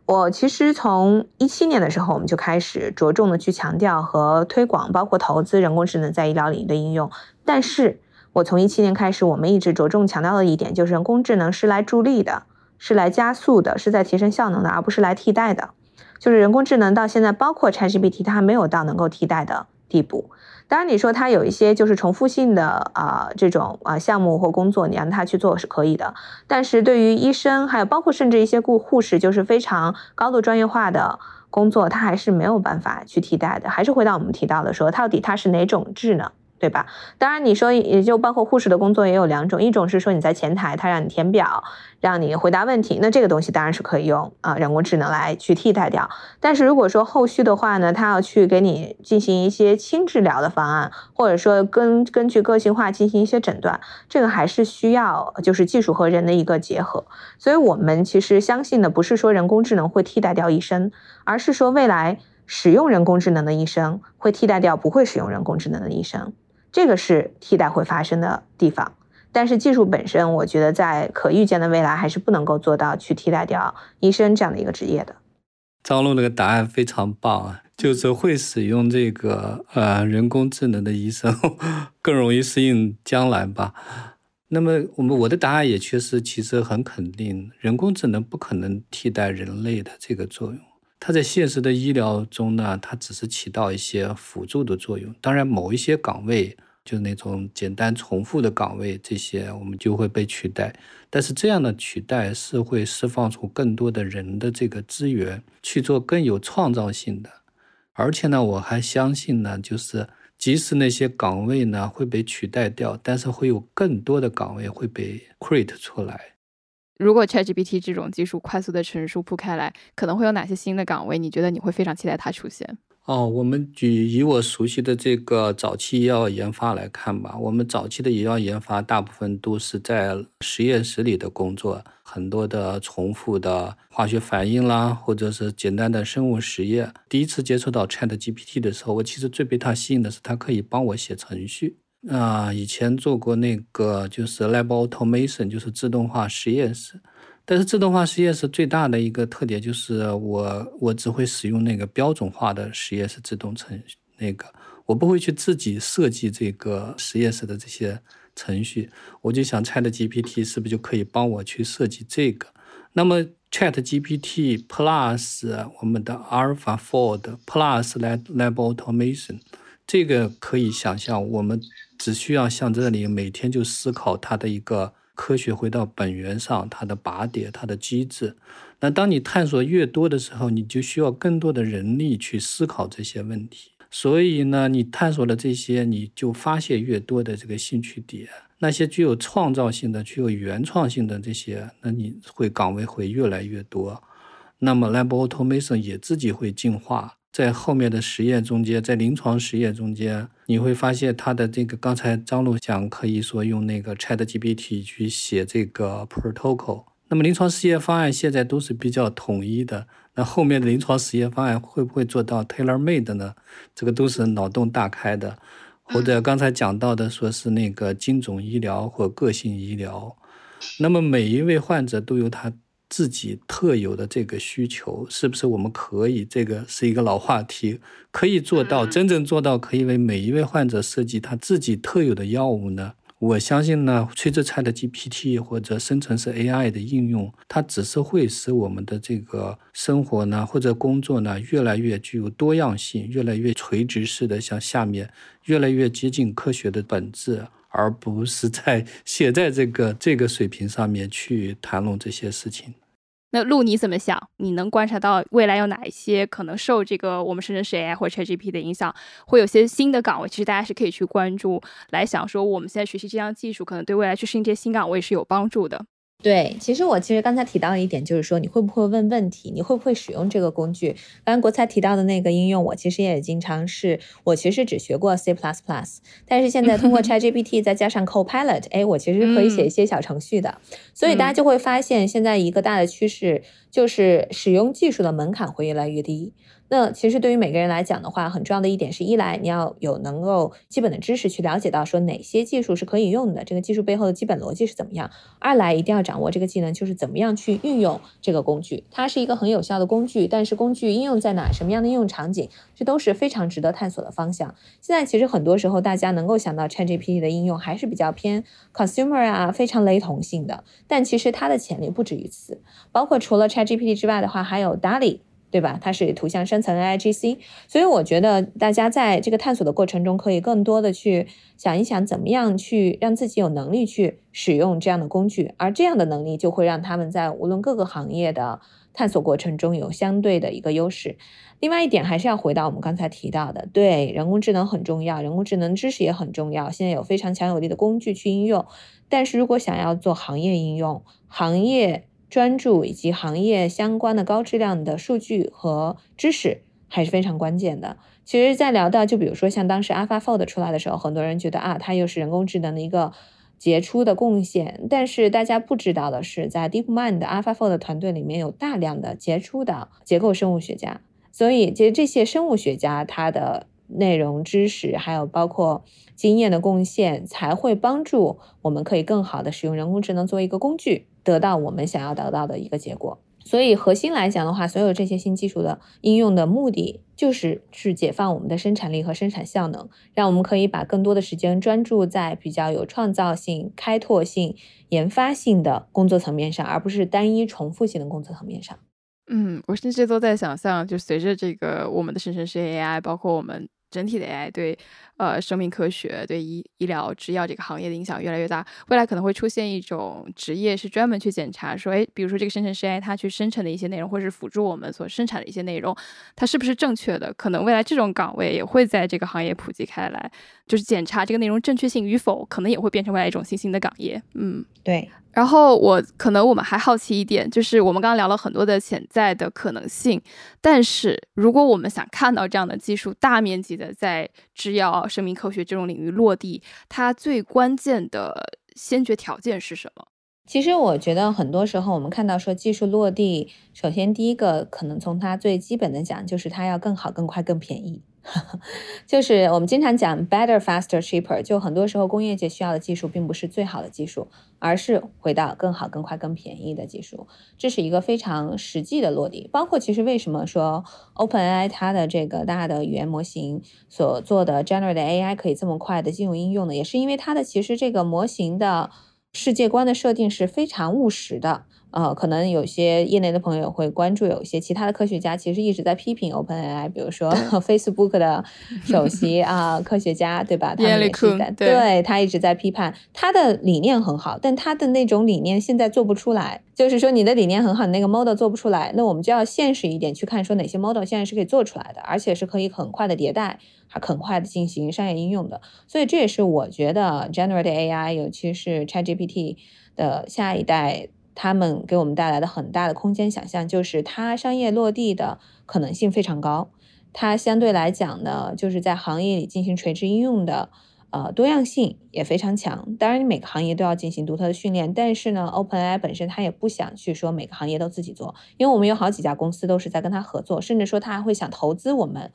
我其实从一七年的时候，我们就开始着重的去强调和推广，包括投资人工智能在医疗领域的应用，但是。我从一七年开始，我们一直着重强调的一点就是，人工智能是来助力的，是来加速的，是在提升效能的，而不是来替代的。就是人工智能到现在，包括 ChatGPT，它还没有到能够替代的地步。当然，你说它有一些就是重复性的啊这种啊项目或工作，你让它去做是可以的。但是对于医生，还有包括甚至一些护护士，就是非常高度专业化的工作，它还是没有办法去替代的。还是回到我们提到的说，到底它是哪种智能？对吧？当然，你说也就包括护士的工作也有两种，一种是说你在前台，他让你填表，让你回答问题，那这个东西当然是可以用啊人工智能来去替代掉。但是如果说后续的话呢，他要去给你进行一些轻治疗的方案，或者说根根据个性化进行一些诊断，这个还是需要就是技术和人的一个结合。所以我们其实相信的不是说人工智能会替代掉医生，而是说未来使用人工智能的医生会替代掉不会使用人工智能的医生。这个是替代会发生的地方，但是技术本身，我觉得在可预见的未来还是不能够做到去替代掉医生这样的一个职业的。张璐那个答案非常棒啊，就是会使用这个呃人工智能的医生更容易适应将来吧。那么我们我的答案也确实其实很肯定，人工智能不可能替代人类的这个作用。它在现实的医疗中呢，它只是起到一些辅助的作用。当然，某一些岗位，就是那种简单重复的岗位，这些我们就会被取代。但是这样的取代是会释放出更多的人的这个资源去做更有创造性的。而且呢，我还相信呢，就是即使那些岗位呢会被取代掉，但是会有更多的岗位会被 create 出来。如果 ChatGPT 这种技术快速的成熟铺开来，可能会有哪些新的岗位？你觉得你会非常期待它出现？哦，我们举以我熟悉的这个早期医药研发来看吧，我们早期的医药研发大部分都是在实验室里的工作，很多的重复的化学反应啦，或者是简单的生物实验。第一次接触到 Chat GPT 的时候，我其实最被它吸引的是它可以帮我写程序。啊，以前做过那个就是 Lab Automation，就是自动化实验室。但是自动化实验室最大的一个特点就是我我只会使用那个标准化的实验室自动程序，那个我不会去自己设计这个实验室的这些程序。我就想 Chat GPT 是不是就可以帮我去设计这个？那么 Chat GPT Plus 我们的 Alpha Fold Plus Lab Lab Automation 这个可以想象，我们只需要像这里每天就思考它的一个。科学回到本源上，它的靶点，它的机制。那当你探索越多的时候，你就需要更多的人力去思考这些问题。所以呢，你探索了这些，你就发现越多的这个兴趣点，那些具有创造性的、具有原创性的这些，那你会岗位会越来越多。那么，Lab Automation 也自己会进化。在后面的实验中间，在临床实验中间，你会发现它的这个刚才张璐讲，可以说用那个 Chat GPT 去写这个 protocol。那么临床实验方案现在都是比较统一的。那后面的临床实验方案会不会做到 tailor made 呢？这个都是脑洞大开的。或者刚才讲到的，说是那个精准医疗或个性医疗，那么每一位患者都有他。自己特有的这个需求，是不是我们可以？这个是一个老话题，可以做到真正做到，可以为每一位患者设计他自己特有的药物呢？我相信呢，随着 Chat GPT 或者生成式 AI 的应用，它只是会使我们的这个生活呢，或者工作呢，越来越具有多样性，越来越垂直式的向下面，越来越接近科学的本质。而不是在写在这个这个水平上面去谈论这些事情。那陆你怎么想？你能观察到未来有哪一些可能受这个我们生成式 AI 或者 ChatGPT 的影响，会有些新的岗位？其实大家是可以去关注，来想说我们现在学习这项技术，可能对未来去适应这些新岗位是有帮助的。对，其实我其实刚才提到一点，就是说你会不会问问题，你会不会使用这个工具？刚刚国才提到的那个应用，我其实也经常是，我其实只学过 C++，但是现在通过 ChatGPT 再加上 Copilot，哎，我其实可以写一些小程序的。所以大家就会发现，现在一个大的趋势就是使用技术的门槛会越来越低。那其实对于每个人来讲的话，很重要的一点是一来你要有能够基本的知识去了解到说哪些技术是可以用的，这个技术背后的基本逻辑是怎么样；二来一定要掌握这个技能，就是怎么样去运用这个工具。它是一个很有效的工具，但是工具应用在哪，什么样的应用场景，这都是非常值得探索的方向。现在其实很多时候大家能够想到 ChatGPT 的应用还是比较偏 consumer 啊，非常雷同性的，但其实它的潜力不止于此。包括除了 ChatGPT 之外的话，还有 DALL-E。对吧？它是图像生成 AIGC，所以我觉得大家在这个探索的过程中，可以更多的去想一想，怎么样去让自己有能力去使用这样的工具，而这样的能力就会让他们在无论各个行业的探索过程中有相对的一个优势。另外一点还是要回到我们刚才提到的，对人工智能很重要，人工智能知识也很重要。现在有非常强有力的工具去应用，但是如果想要做行业应用，行业。专注以及行业相关的高质量的数据和知识还是非常关键的。其实，在聊到就比如说像当时 AlphaFold 出来的时候，很多人觉得啊，它又是人工智能的一个杰出的贡献。但是大家不知道的是，在 DeepMind AlphaFold 团队里面有大量的杰出的结构生物学家，所以其实这些生物学家他的内容知识还有包括经验的贡献，才会帮助我们可以更好的使用人工智能作为一个工具。得到我们想要得到的一个结果，所以核心来讲的话，所有这些新技术的应用的目的就是去解放我们的生产力和生产效能，让我们可以把更多的时间专注在比较有创造性、开拓性、研发性的工作层面上，而不是单一重复性的工作层面上。嗯，我甚至都在想象，就随着这个我们的生成式 AI，包括我们整体的 AI 对。呃生命科学、对医医疗、制药这个行业的影响越来越大。未来可能会出现一种职业是专门去检查，说，哎，比如说这个生成式 AI 它去生成的一些内容，或者是辅助我们所生产的一些内容，它是不是正确的？可能未来这种岗位也会在这个行业普及开来，就是检查这个内容正确性与否，可能也会变成未来一种新兴的岗业。嗯，对。然后我可能我们还好奇一点，就是我们刚刚聊了很多的潜在的可能性，但是如果我们想看到这样的技术大面积的在制药、生命科学这种领域落地，它最关键的先决条件是什么？其实我觉得很多时候我们看到说技术落地，首先第一个可能从它最基本的讲，就是它要更好、更快、更便宜。就是我们经常讲 better, faster, cheaper。就很多时候工业界需要的技术并不是最好的技术，而是回到更好、更快、更便宜的技术。这是一个非常实际的落地。包括其实为什么说 OpenAI 它的这个大的语言模型所做的 generate AI 可以这么快的进入应用呢？也是因为它的其实这个模型的世界观的设定是非常务实的。呃，可能有些业内的朋友会关注，有一些其他的科学家其实一直在批评 OpenAI，比如说 Facebook 的首席 啊科学家，对吧？他们也是在对他一直在批判他的理念很好，但他的那种理念现在做不出来。就是说你的理念很好，你那个 model 做不出来，那我们就要现实一点去看，说哪些 model 现在是可以做出来的，而且是可以很快的迭代，还很快的进行商业应用的。所以这也是我觉得 Generative AI，尤其是 ChatGPT 的下一代。他们给我们带来的很大的空间想象，就是它商业落地的可能性非常高。它相对来讲呢，就是在行业里进行垂直应用的，呃，多样性也非常强。当然，每个行业都要进行独特的训练，但是呢，OpenAI 本身它也不想去说每个行业都自己做，因为我们有好几家公司都是在跟它合作，甚至说它还会想投资我们，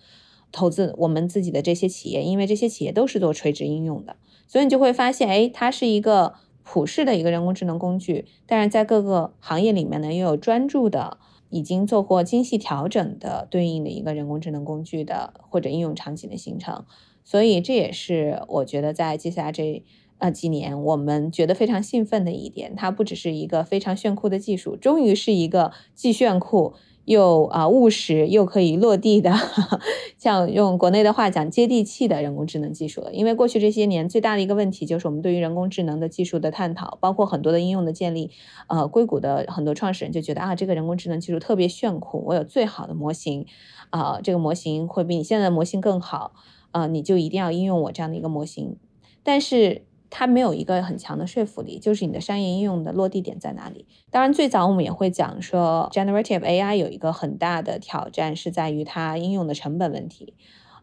投资我们自己的这些企业，因为这些企业都是做垂直应用的，所以你就会发现，哎，它是一个。普世的一个人工智能工具，但是在各个行业里面呢，又有专注的、已经做过精细调整的对应的一个人工智能工具的或者应用场景的形成。所以这也是我觉得在接下来这呃几年，我们觉得非常兴奋的一点。它不只是一个非常炫酷的技术，终于是一个既炫酷。又啊务实又可以落地的，像用国内的话讲接地气的人工智能技术了。因为过去这些年最大的一个问题就是我们对于人工智能的技术的探讨，包括很多的应用的建立。呃，硅谷的很多创始人就觉得啊，这个人工智能技术特别炫酷，我有最好的模型，啊，这个模型会比你现在的模型更好，啊，你就一定要应用我这样的一个模型。但是它没有一个很强的说服力，就是你的商业应用的落地点在哪里？当然，最早我们也会讲说，generative AI 有一个很大的挑战是在于它应用的成本问题。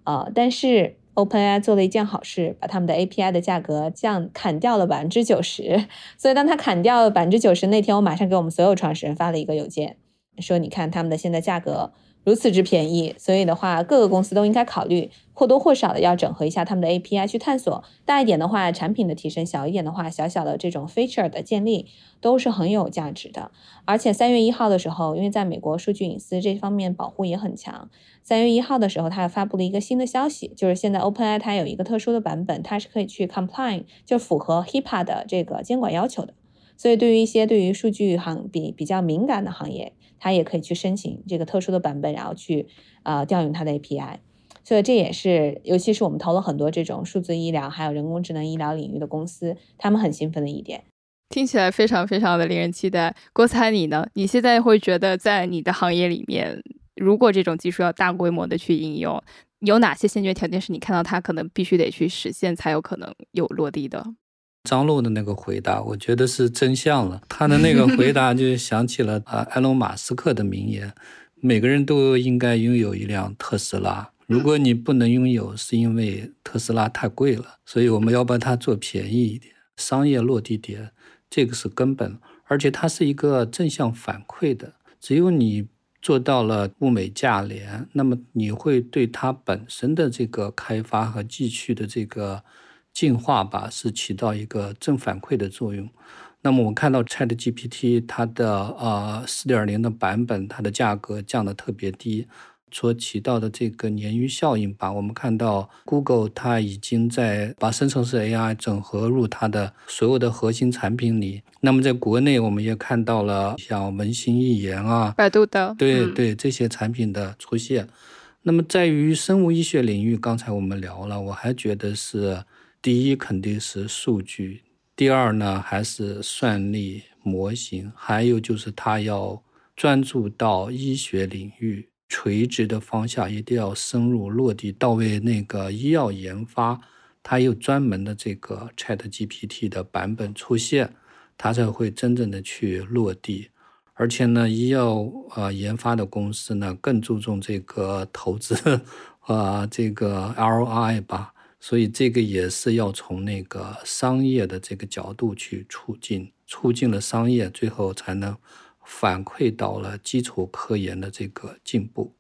呃，但是 OpenAI 做了一件好事，把他们的 API 的价格降砍掉了百分之九十。所以当他砍掉百分之九十那天，我马上给我们所有创始人发了一个邮件，说你看他们的现在价格。如此之便宜，所以的话，各个公司都应该考虑或多或少的要整合一下他们的 API 去探索。大一点的话，产品的提升；小一点的话，小小的这种 feature 的建立都是很有价值的。而且三月一号的时候，因为在美国数据隐私这方面保护也很强，三月一号的时候，它发布了一个新的消息，就是现在 OpenAI 它有一个特殊的版本，它是可以去 comply 就符合 HIPAA 的这个监管要求的。所以对于一些对于数据行比比较敏感的行业，它也可以去申请这个特殊的版本，然后去啊调用它的 API，所以这也是，尤其是我们投了很多这种数字医疗还有人工智能医疗领域的公司，他们很兴奋的一点。听起来非常非常的令人期待。郭才你呢？你现在会觉得在你的行业里面，如果这种技术要大规模的去应用，有哪些先决条件是你看到它可能必须得去实现才有可能有落地的？张璐的那个回答，我觉得是真相了。他的那个回答就想起了啊，埃隆·马斯克的名言：每个人都应该拥有一辆特斯拉。如果你不能拥有，是因为特斯拉太贵了。所以我们要把它做便宜一点，商业落地点，这个是根本。而且它是一个正向反馈的。只有你做到了物美价廉，那么你会对它本身的这个开发和继续的这个。进化吧是起到一个正反馈的作用。那么我们看到 Chat GPT 它的呃四点零的版本，它的价格降得特别低，所起到的这个鲶鱼效应吧。我们看到 Google 它已经在把生成式 AI 整合入它的所有的核心产品里。那么在国内，我们也看到了像文心一言啊，百度的，对对这些产品的出现。那么在于生物医学领域，刚才我们聊了，我还觉得是第一肯定是数据，第二呢还是算力模型，还有就是它要专注到医学领域。垂直的方向一定要深入落地到位，那个医药研发，它有专门的这个 Chat GPT 的版本出现，它才会真正的去落地。而且呢，医药呃研发的公司呢，更注重这个投资啊，这个 ROI 吧。所以这个也是要从那个商业的这个角度去促进，促进了商业，最后才能。反馈到了基础科研的这个进步。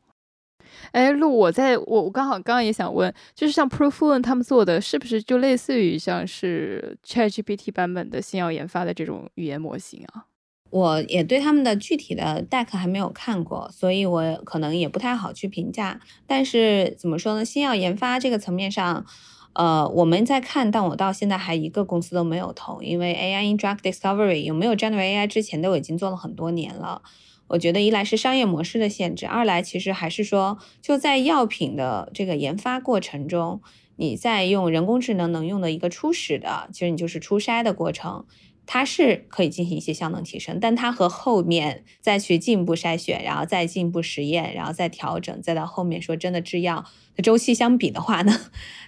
哎，陆，我在我我刚好刚刚也想问，就是像 Profluent 他们做的是不是就类似于像是 ChatGPT 版本的新药研发的这种语言模型啊？我也对他们的具体的 deck 还没有看过，所以我可能也不太好去评价。但是怎么说呢？新药研发这个层面上。呃，我们在看，但我到现在还一个公司都没有投，因为 AI in drug discovery 有没有 general AI 之前都已经做了很多年了。我觉得一来是商业模式的限制，二来其实还是说就在药品的这个研发过程中，你在用人工智能能用的一个初始的，其实你就是初筛的过程。它是可以进行一些效能提升，但它和后面再去进一步筛选，然后再进一步实验，然后再调整，再到后面说真的制药的周期相比的话呢，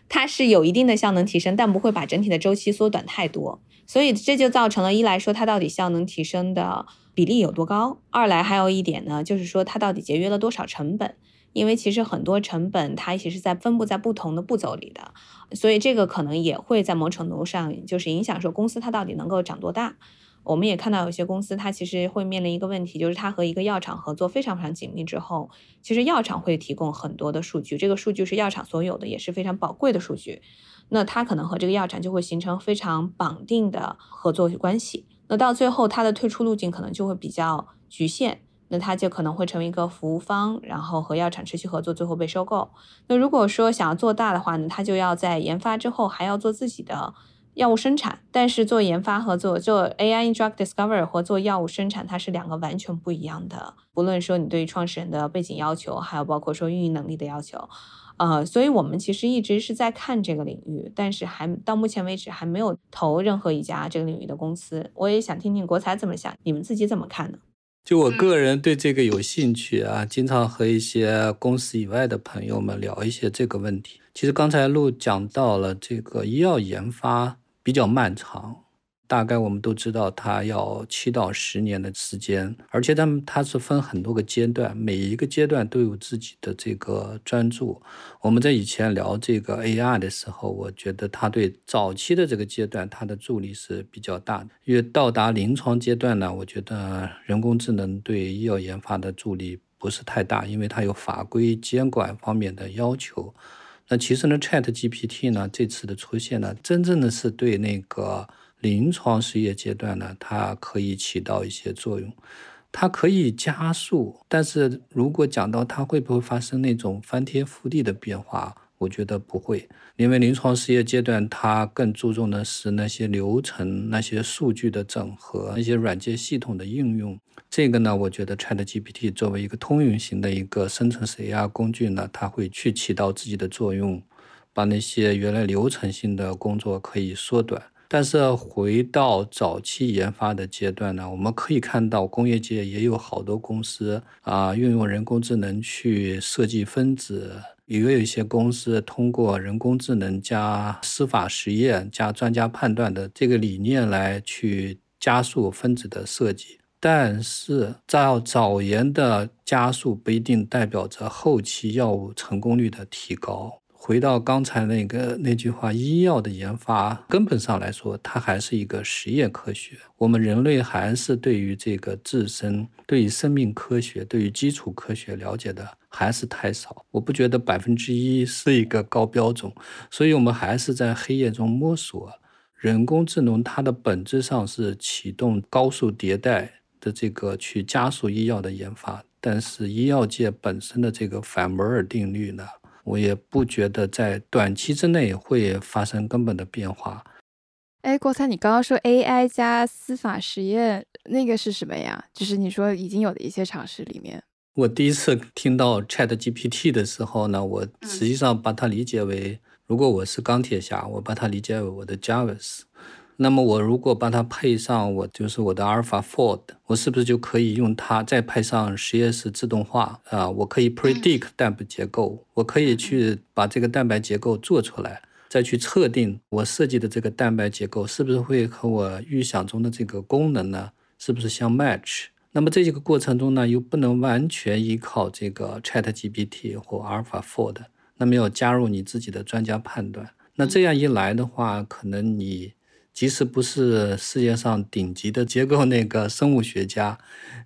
它是有一定的效能提升，但不会把整体的周期缩短太多。所以这就造成了一来说它到底效能提升的比例有多高，二来还有一点呢，就是说它到底节约了多少成本。因为其实很多成本它其实在分布在不同的步骤里的，所以这个可能也会在某程度上就是影响说公司它到底能够长多大。我们也看到有些公司它其实会面临一个问题，就是它和一个药厂合作非常非常紧密之后，其实药厂会提供很多的数据，这个数据是药厂所有的，也是非常宝贵的数据。那它可能和这个药厂就会形成非常绑定的合作关系。那到最后它的退出路径可能就会比较局限。那它就可能会成为一个服务方，然后和药厂持续合作，最后被收购。那如果说想要做大的话呢，它就要在研发之后还要做自己的药物生产。但是做研发和做做 AI drug discovery 和做药物生产，它是两个完全不一样的。不论说你对于创始人的背景要求，还有包括说运营能力的要求，呃，所以我们其实一直是在看这个领域，但是还到目前为止还没有投任何一家这个领域的公司。我也想听听国才怎么想，你们自己怎么看呢？就我个人对这个有兴趣啊，经常和一些公司以外的朋友们聊一些这个问题。其实刚才陆讲到了这个医药研发比较漫长。大概我们都知道，它要七到十年的时间，而且它它是分很多个阶段，每一个阶段都有自己的这个专注。我们在以前聊这个 AI 的时候，我觉得它对早期的这个阶段它的助力是比较大的，因为到达临床阶段呢，我觉得人工智能对医药研发的助力不是太大，因为它有法规监管方面的要求。那其实呢，Chat GPT 呢这次的出现呢，真正的是对那个。临床实验阶段呢，它可以起到一些作用，它可以加速。但是如果讲到它会不会发生那种翻天覆地的变化，我觉得不会，因为临床实验阶段它更注重的是那些流程、那些数据的整合、那些软件系统的应用。这个呢，我觉得 ChatGPT 作为一个通用型的一个生成式 AI 工具呢，它会去起到自己的作用，把那些原来流程性的工作可以缩短。但是回到早期研发的阶段呢，我们可以看到工业界也有好多公司啊，运用人工智能去设计分子，也有一些公司通过人工智能加司法实验加专家判断的这个理念来去加速分子的设计。但是在早研的加速不一定代表着后期药物成功率的提高。回到刚才那个那句话，医药的研发根本上来说，它还是一个实验科学。我们人类还是对于这个自身、对于生命科学、对于基础科学了解的还是太少。我不觉得百分之一是一个高标准，所以我们还是在黑夜中摸索。人工智能它的本质上是启动高速迭代的这个去加速医药的研发，但是医药界本身的这个反摩尔定律呢？我也不觉得在短期之内会发生根本的变化。哎，郭灿，你刚刚说 AI 加司法实验，那个是什么呀？就是你说已经有的一些尝试里面。我第一次听到 Chat GPT 的时候呢，我实际上把它理解为，如果我是钢铁侠，我把它理解为我的 Jarvis。那么我如果把它配上我就是我的阿尔法 fold，我是不是就可以用它再配上实验室自动化啊？我可以 predict 蛋白结构，我可以去把这个蛋白结构做出来，再去测定我设计的这个蛋白结构是不是会和我预想中的这个功能呢？是不是相 match？那么这几个过程中呢，又不能完全依靠这个 ChatGPT 或阿尔法 fold，那么要加入你自己的专家判断。那这样一来的话，可能你。即使不是世界上顶级的结构那个生物学家，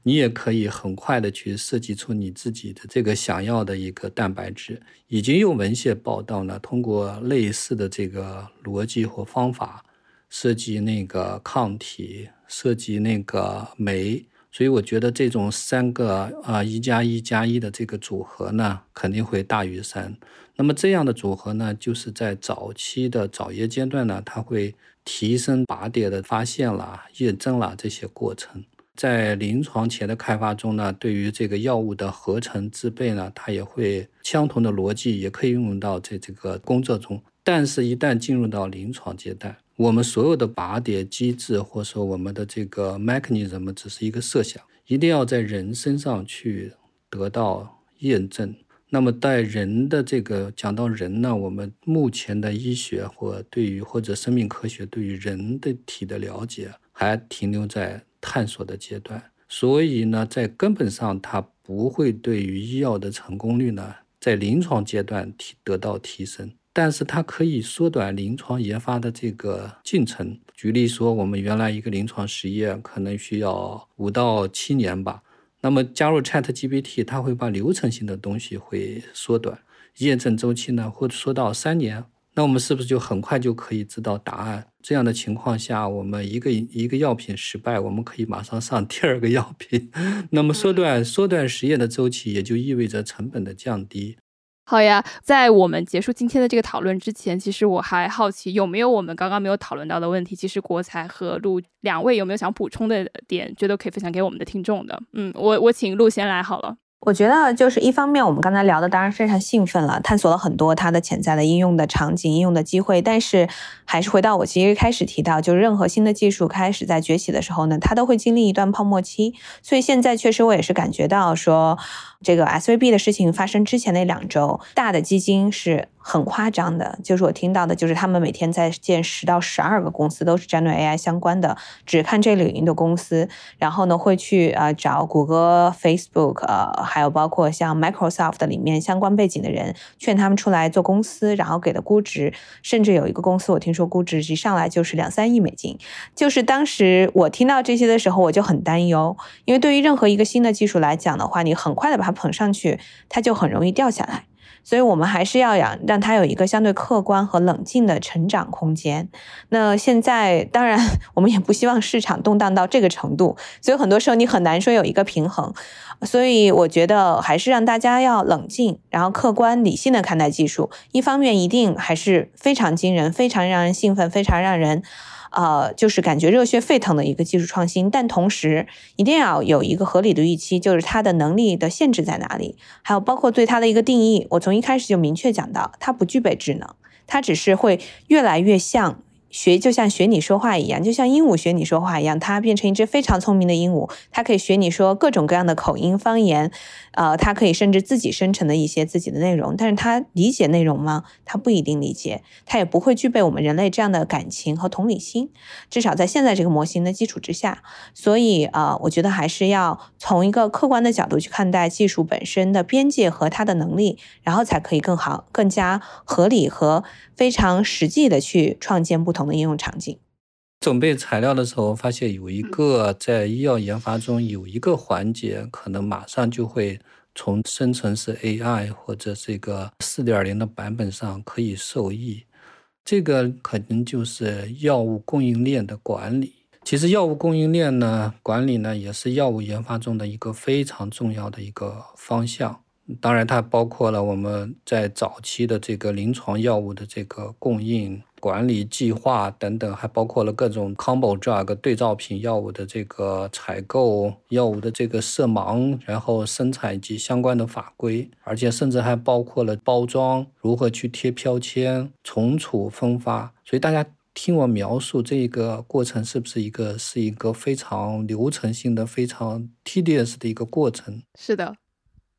你也可以很快的去设计出你自己的这个想要的一个蛋白质。已经有文献报道呢，通过类似的这个逻辑或方法设计那个抗体，设计那个酶。所以我觉得这种三个啊一加一加一的这个组合呢，肯定会大于三。那么这样的组合呢，就是在早期的早叶阶段呢，它会。提升靶点的发现啦、验证啦这些过程，在临床前的开发中呢，对于这个药物的合成制备呢，它也会相同的逻辑也可以运用到在这个工作中。但是，一旦进入到临床阶段，我们所有的靶点机制或者说我们的这个 mechanism 只是一个设想，一定要在人身上去得到验证。那么，在人的这个讲到人呢，我们目前的医学或对于或者生命科学对于人的体的了解还停留在探索的阶段，所以呢，在根本上它不会对于医药的成功率呢，在临床阶段提得到提升，但是它可以缩短临床研发的这个进程。举例说，我们原来一个临床实验可能需要五到七年吧。那么加入 Chat GPT，它会把流程性的东西会缩短，验证周期呢会缩到三年。那我们是不是就很快就可以知道答案？这样的情况下，我们一个一个药品失败，我们可以马上上第二个药品。那么缩短缩短实验的周期，也就意味着成本的降低。好呀，在我们结束今天的这个讨论之前，其实我还好奇有没有我们刚刚没有讨论到的问题。其实国才和陆两位有没有想补充的点，觉得可以分享给我们的听众的？嗯，我我请陆先来好了。我觉得就是一方面，我们刚才聊的当然非常兴奋了，探索了很多它的潜在的应用的场景、应用的机会。但是还是回到我其实开始提到，就是任何新的技术开始在崛起的时候呢，它都会经历一段泡沫期。所以现在确实我也是感觉到说。这个 S V B 的事情发生之前那两周，大的基金是很夸张的，就是我听到的，就是他们每天在建十到十二个公司，都是针对 A I 相关的，只看这领域的公司，然后呢会去呃找谷歌、Facebook，呃还有包括像 Microsoft 里面相关背景的人，劝他们出来做公司，然后给的估值，甚至有一个公司我听说估值一上来就是两三亿美金，就是当时我听到这些的时候，我就很担忧，因为对于任何一个新的技术来讲的话，你很快的把捧上去，它就很容易掉下来，所以我们还是要让让它有一个相对客观和冷静的成长空间。那现在当然我们也不希望市场动荡到这个程度，所以很多时候你很难说有一个平衡。所以我觉得还是让大家要冷静，然后客观理性的看待技术。一方面一定还是非常惊人、非常让人兴奋、非常让人。呃，就是感觉热血沸腾的一个技术创新，但同时一定要有一个合理的预期，就是它的能力的限制在哪里，还有包括对它的一个定义。我从一开始就明确讲到，它不具备智能，它只是会越来越像。学就像学你说话一样，就像鹦鹉学你说话一样，它变成一只非常聪明的鹦鹉，它可以学你说各种各样的口音方言，呃，它可以甚至自己生成的一些自己的内容，但是它理解内容吗？它不一定理解，它也不会具备我们人类这样的感情和同理心，至少在现在这个模型的基础之下，所以呃，我觉得还是要从一个客观的角度去看待技术本身的边界和它的能力，然后才可以更好、更加合理和非常实际的去创建不同。同的应用场景，准备材料的时候发现有一个在医药研发中有一个环节，可能马上就会从生成式 AI 或者这个四点零的版本上可以受益。这个可能就是药物供应链的管理。其实药物供应链呢管理呢也是药物研发中的一个非常重要的一个方向。当然，它包括了我们在早期的这个临床药物的这个供应。管理计划等等，还包括了各种 combo drug 对照品药物的这个采购、药物的这个色盲，然后生产以及相关的法规，而且甚至还包括了包装如何去贴标签、存储、分发。所以大家听我描述这个过程，是不是一个是一个非常流程性的、非常 tedious 的一个过程？是的。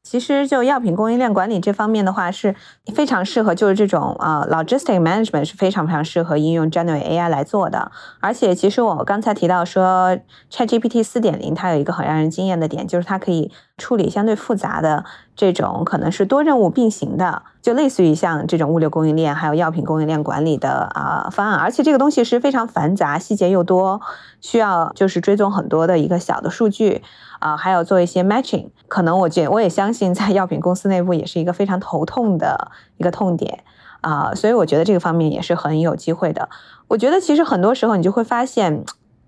其实就药品供应链管理这方面的话，是非常适合，就是这种啊，logistic management 是非常非常适合应用 generate AI 来做的。而且，其实我刚才提到说，ChatGPT 四点零它有一个很让人惊艳的点，就是它可以处理相对复杂的这种可能是多任务并行的，就类似于像这种物流供应链还有药品供应链管理的啊方案。而且这个东西是非常繁杂、细节又多，需要就是追踪很多的一个小的数据。啊，还有做一些 matching，可能我觉我也相信，在药品公司内部也是一个非常头痛的一个痛点啊，所以我觉得这个方面也是很有机会的。我觉得其实很多时候你就会发现，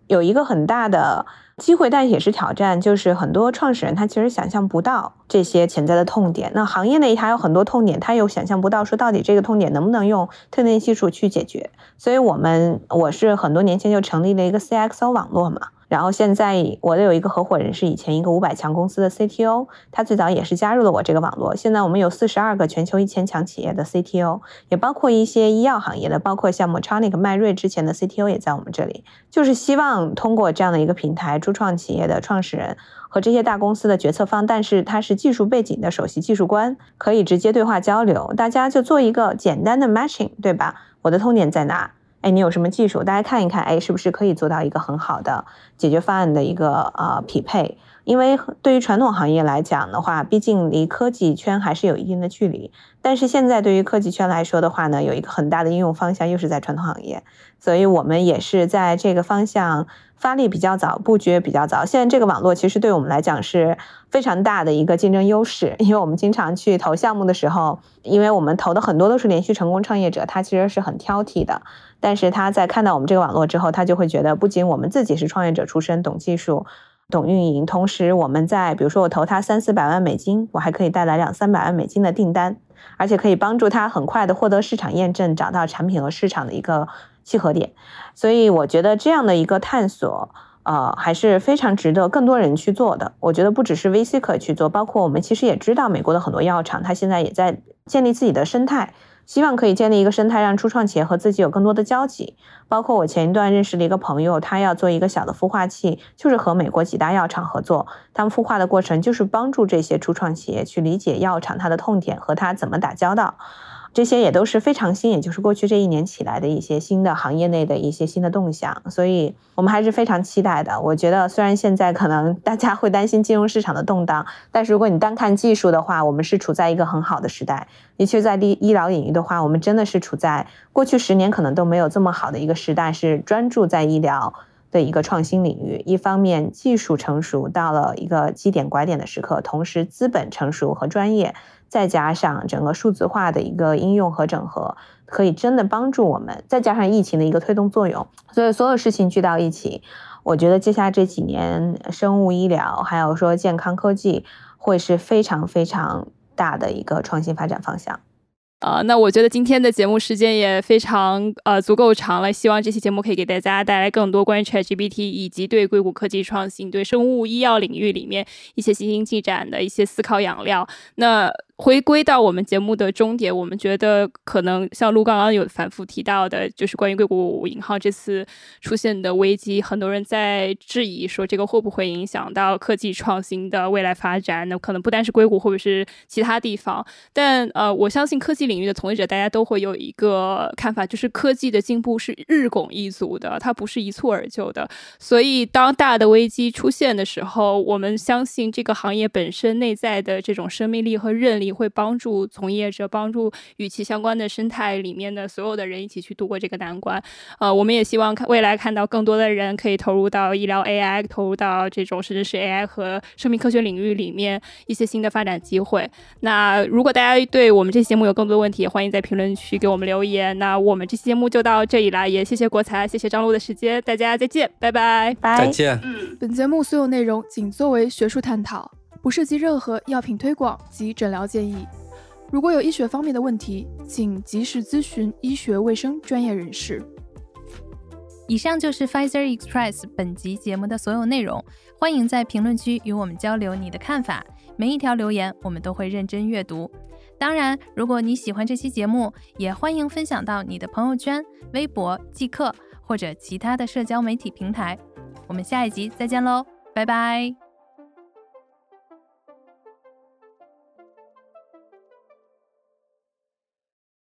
有一个很大的机会，但也是挑战，就是很多创始人他其实想象不到这些潜在的痛点。那行业内还有很多痛点，他又想象不到说到底这个痛点能不能用特定技术去解决。所以我们我是很多年前就成立了一个 CXO 网络嘛。然后现在我的有一个合伙人是以前一个五百强公司的 CTO，他最早也是加入了我这个网络。现在我们有四十二个全球一千强企业的 CTO，也包括一些医药行业的，包括像 Medtronic 迈瑞之前的 CTO 也在我们这里。就是希望通过这样的一个平台，初创企业的创始人和这些大公司的决策方，但是他是技术背景的首席技术官，可以直接对话交流，大家就做一个简单的 matching，对吧？我的痛点在哪？哎，你有什么技术？大家看一看，哎，是不是可以做到一个很好的解决方案的一个呃匹配？因为对于传统行业来讲的话，毕竟离科技圈还是有一定的距离。但是现在对于科技圈来说的话呢，有一个很大的应用方向又是在传统行业，所以我们也是在这个方向发力比较早，布局也比较早。现在这个网络其实对我们来讲是非常大的一个竞争优势，因为我们经常去投项目的时候，因为我们投的很多都是连续成功创业者，他其实是很挑剔的。但是他在看到我们这个网络之后，他就会觉得，不仅我们自己是创业者出身，懂技术、懂运营，同时我们在比如说我投他三四百万美金，我还可以带来两三百万美金的订单，而且可以帮助他很快的获得市场验证，找到产品和市场的一个契合点。所以我觉得这样的一个探索，呃，还是非常值得更多人去做的。我觉得不只是 VC 可以去做，包括我们其实也知道，美国的很多药厂，它现在也在建立自己的生态。希望可以建立一个生态，让初创企业和自己有更多的交集。包括我前一段认识的一个朋友，他要做一个小的孵化器，就是和美国几大药厂合作。他们孵化的过程就是帮助这些初创企业去理解药厂它的痛点和它怎么打交道。这些也都是非常新，也就是过去这一年起来的一些新的行业内的一些新的动向，所以我们还是非常期待的。我觉得虽然现在可能大家会担心金融市场的动荡，但是如果你单看技术的话，我们是处在一个很好的时代。的确，在医医疗领域的话，我们真的是处在过去十年可能都没有这么好的一个时代，是专注在医疗的一个创新领域。一方面技术成熟到了一个基点拐点的时刻，同时资本成熟和专业。再加上整个数字化的一个应用和整合，可以真的帮助我们。再加上疫情的一个推动作用，所以所有事情聚到一起，我觉得接下来这几年，生物医疗还有说健康科技，会是非常非常大的一个创新发展方向。啊，那我觉得今天的节目时间也非常呃足够长了，希望这期节目可以给大家带来更多关于 ChatGPT 以及对硅谷科技创新、对生物医药领域里面一些新兴进展的一些思考养料。那。回归到我们节目的终点，我们觉得可能像陆刚刚有反复提到的，就是关于硅谷银行这次出现的危机，很多人在质疑说这个会不会影响到科技创新的未来发展？那可能不单是硅谷，或者是其他地方。但呃，我相信科技领域的从业者，大家都会有一个看法，就是科技的进步是日拱一卒的，它不是一蹴而就的。所以当大的危机出现的时候，我们相信这个行业本身内在的这种生命力和韧力。会帮助从业者，帮助与其相关的生态里面的所有的人一起去度过这个难关。呃，我们也希望看未来看到更多的人可以投入到医疗 AI，投入到这种甚至是 AI 和生命科学领域里面一些新的发展机会。那如果大家对我们这期节目有更多的问题，欢迎在评论区给我们留言。那我们这期节目就到这里了，也谢谢国才，谢谢张璐的时间，大家再见，拜拜，拜，再见。嗯，本节目所有内容仅作为学术探讨。不涉及任何药品推广及诊疗建议。如果有医学方面的问题，请及时咨询医学卫生专业人士。以上就是 Pfizer Express 本集节目的所有内容，欢迎在评论区与我们交流你的看法，每一条留言我们都会认真阅读。当然，如果你喜欢这期节目，也欢迎分享到你的朋友圈、微博、即刻或者其他的社交媒体平台。我们下一集再见喽，拜拜。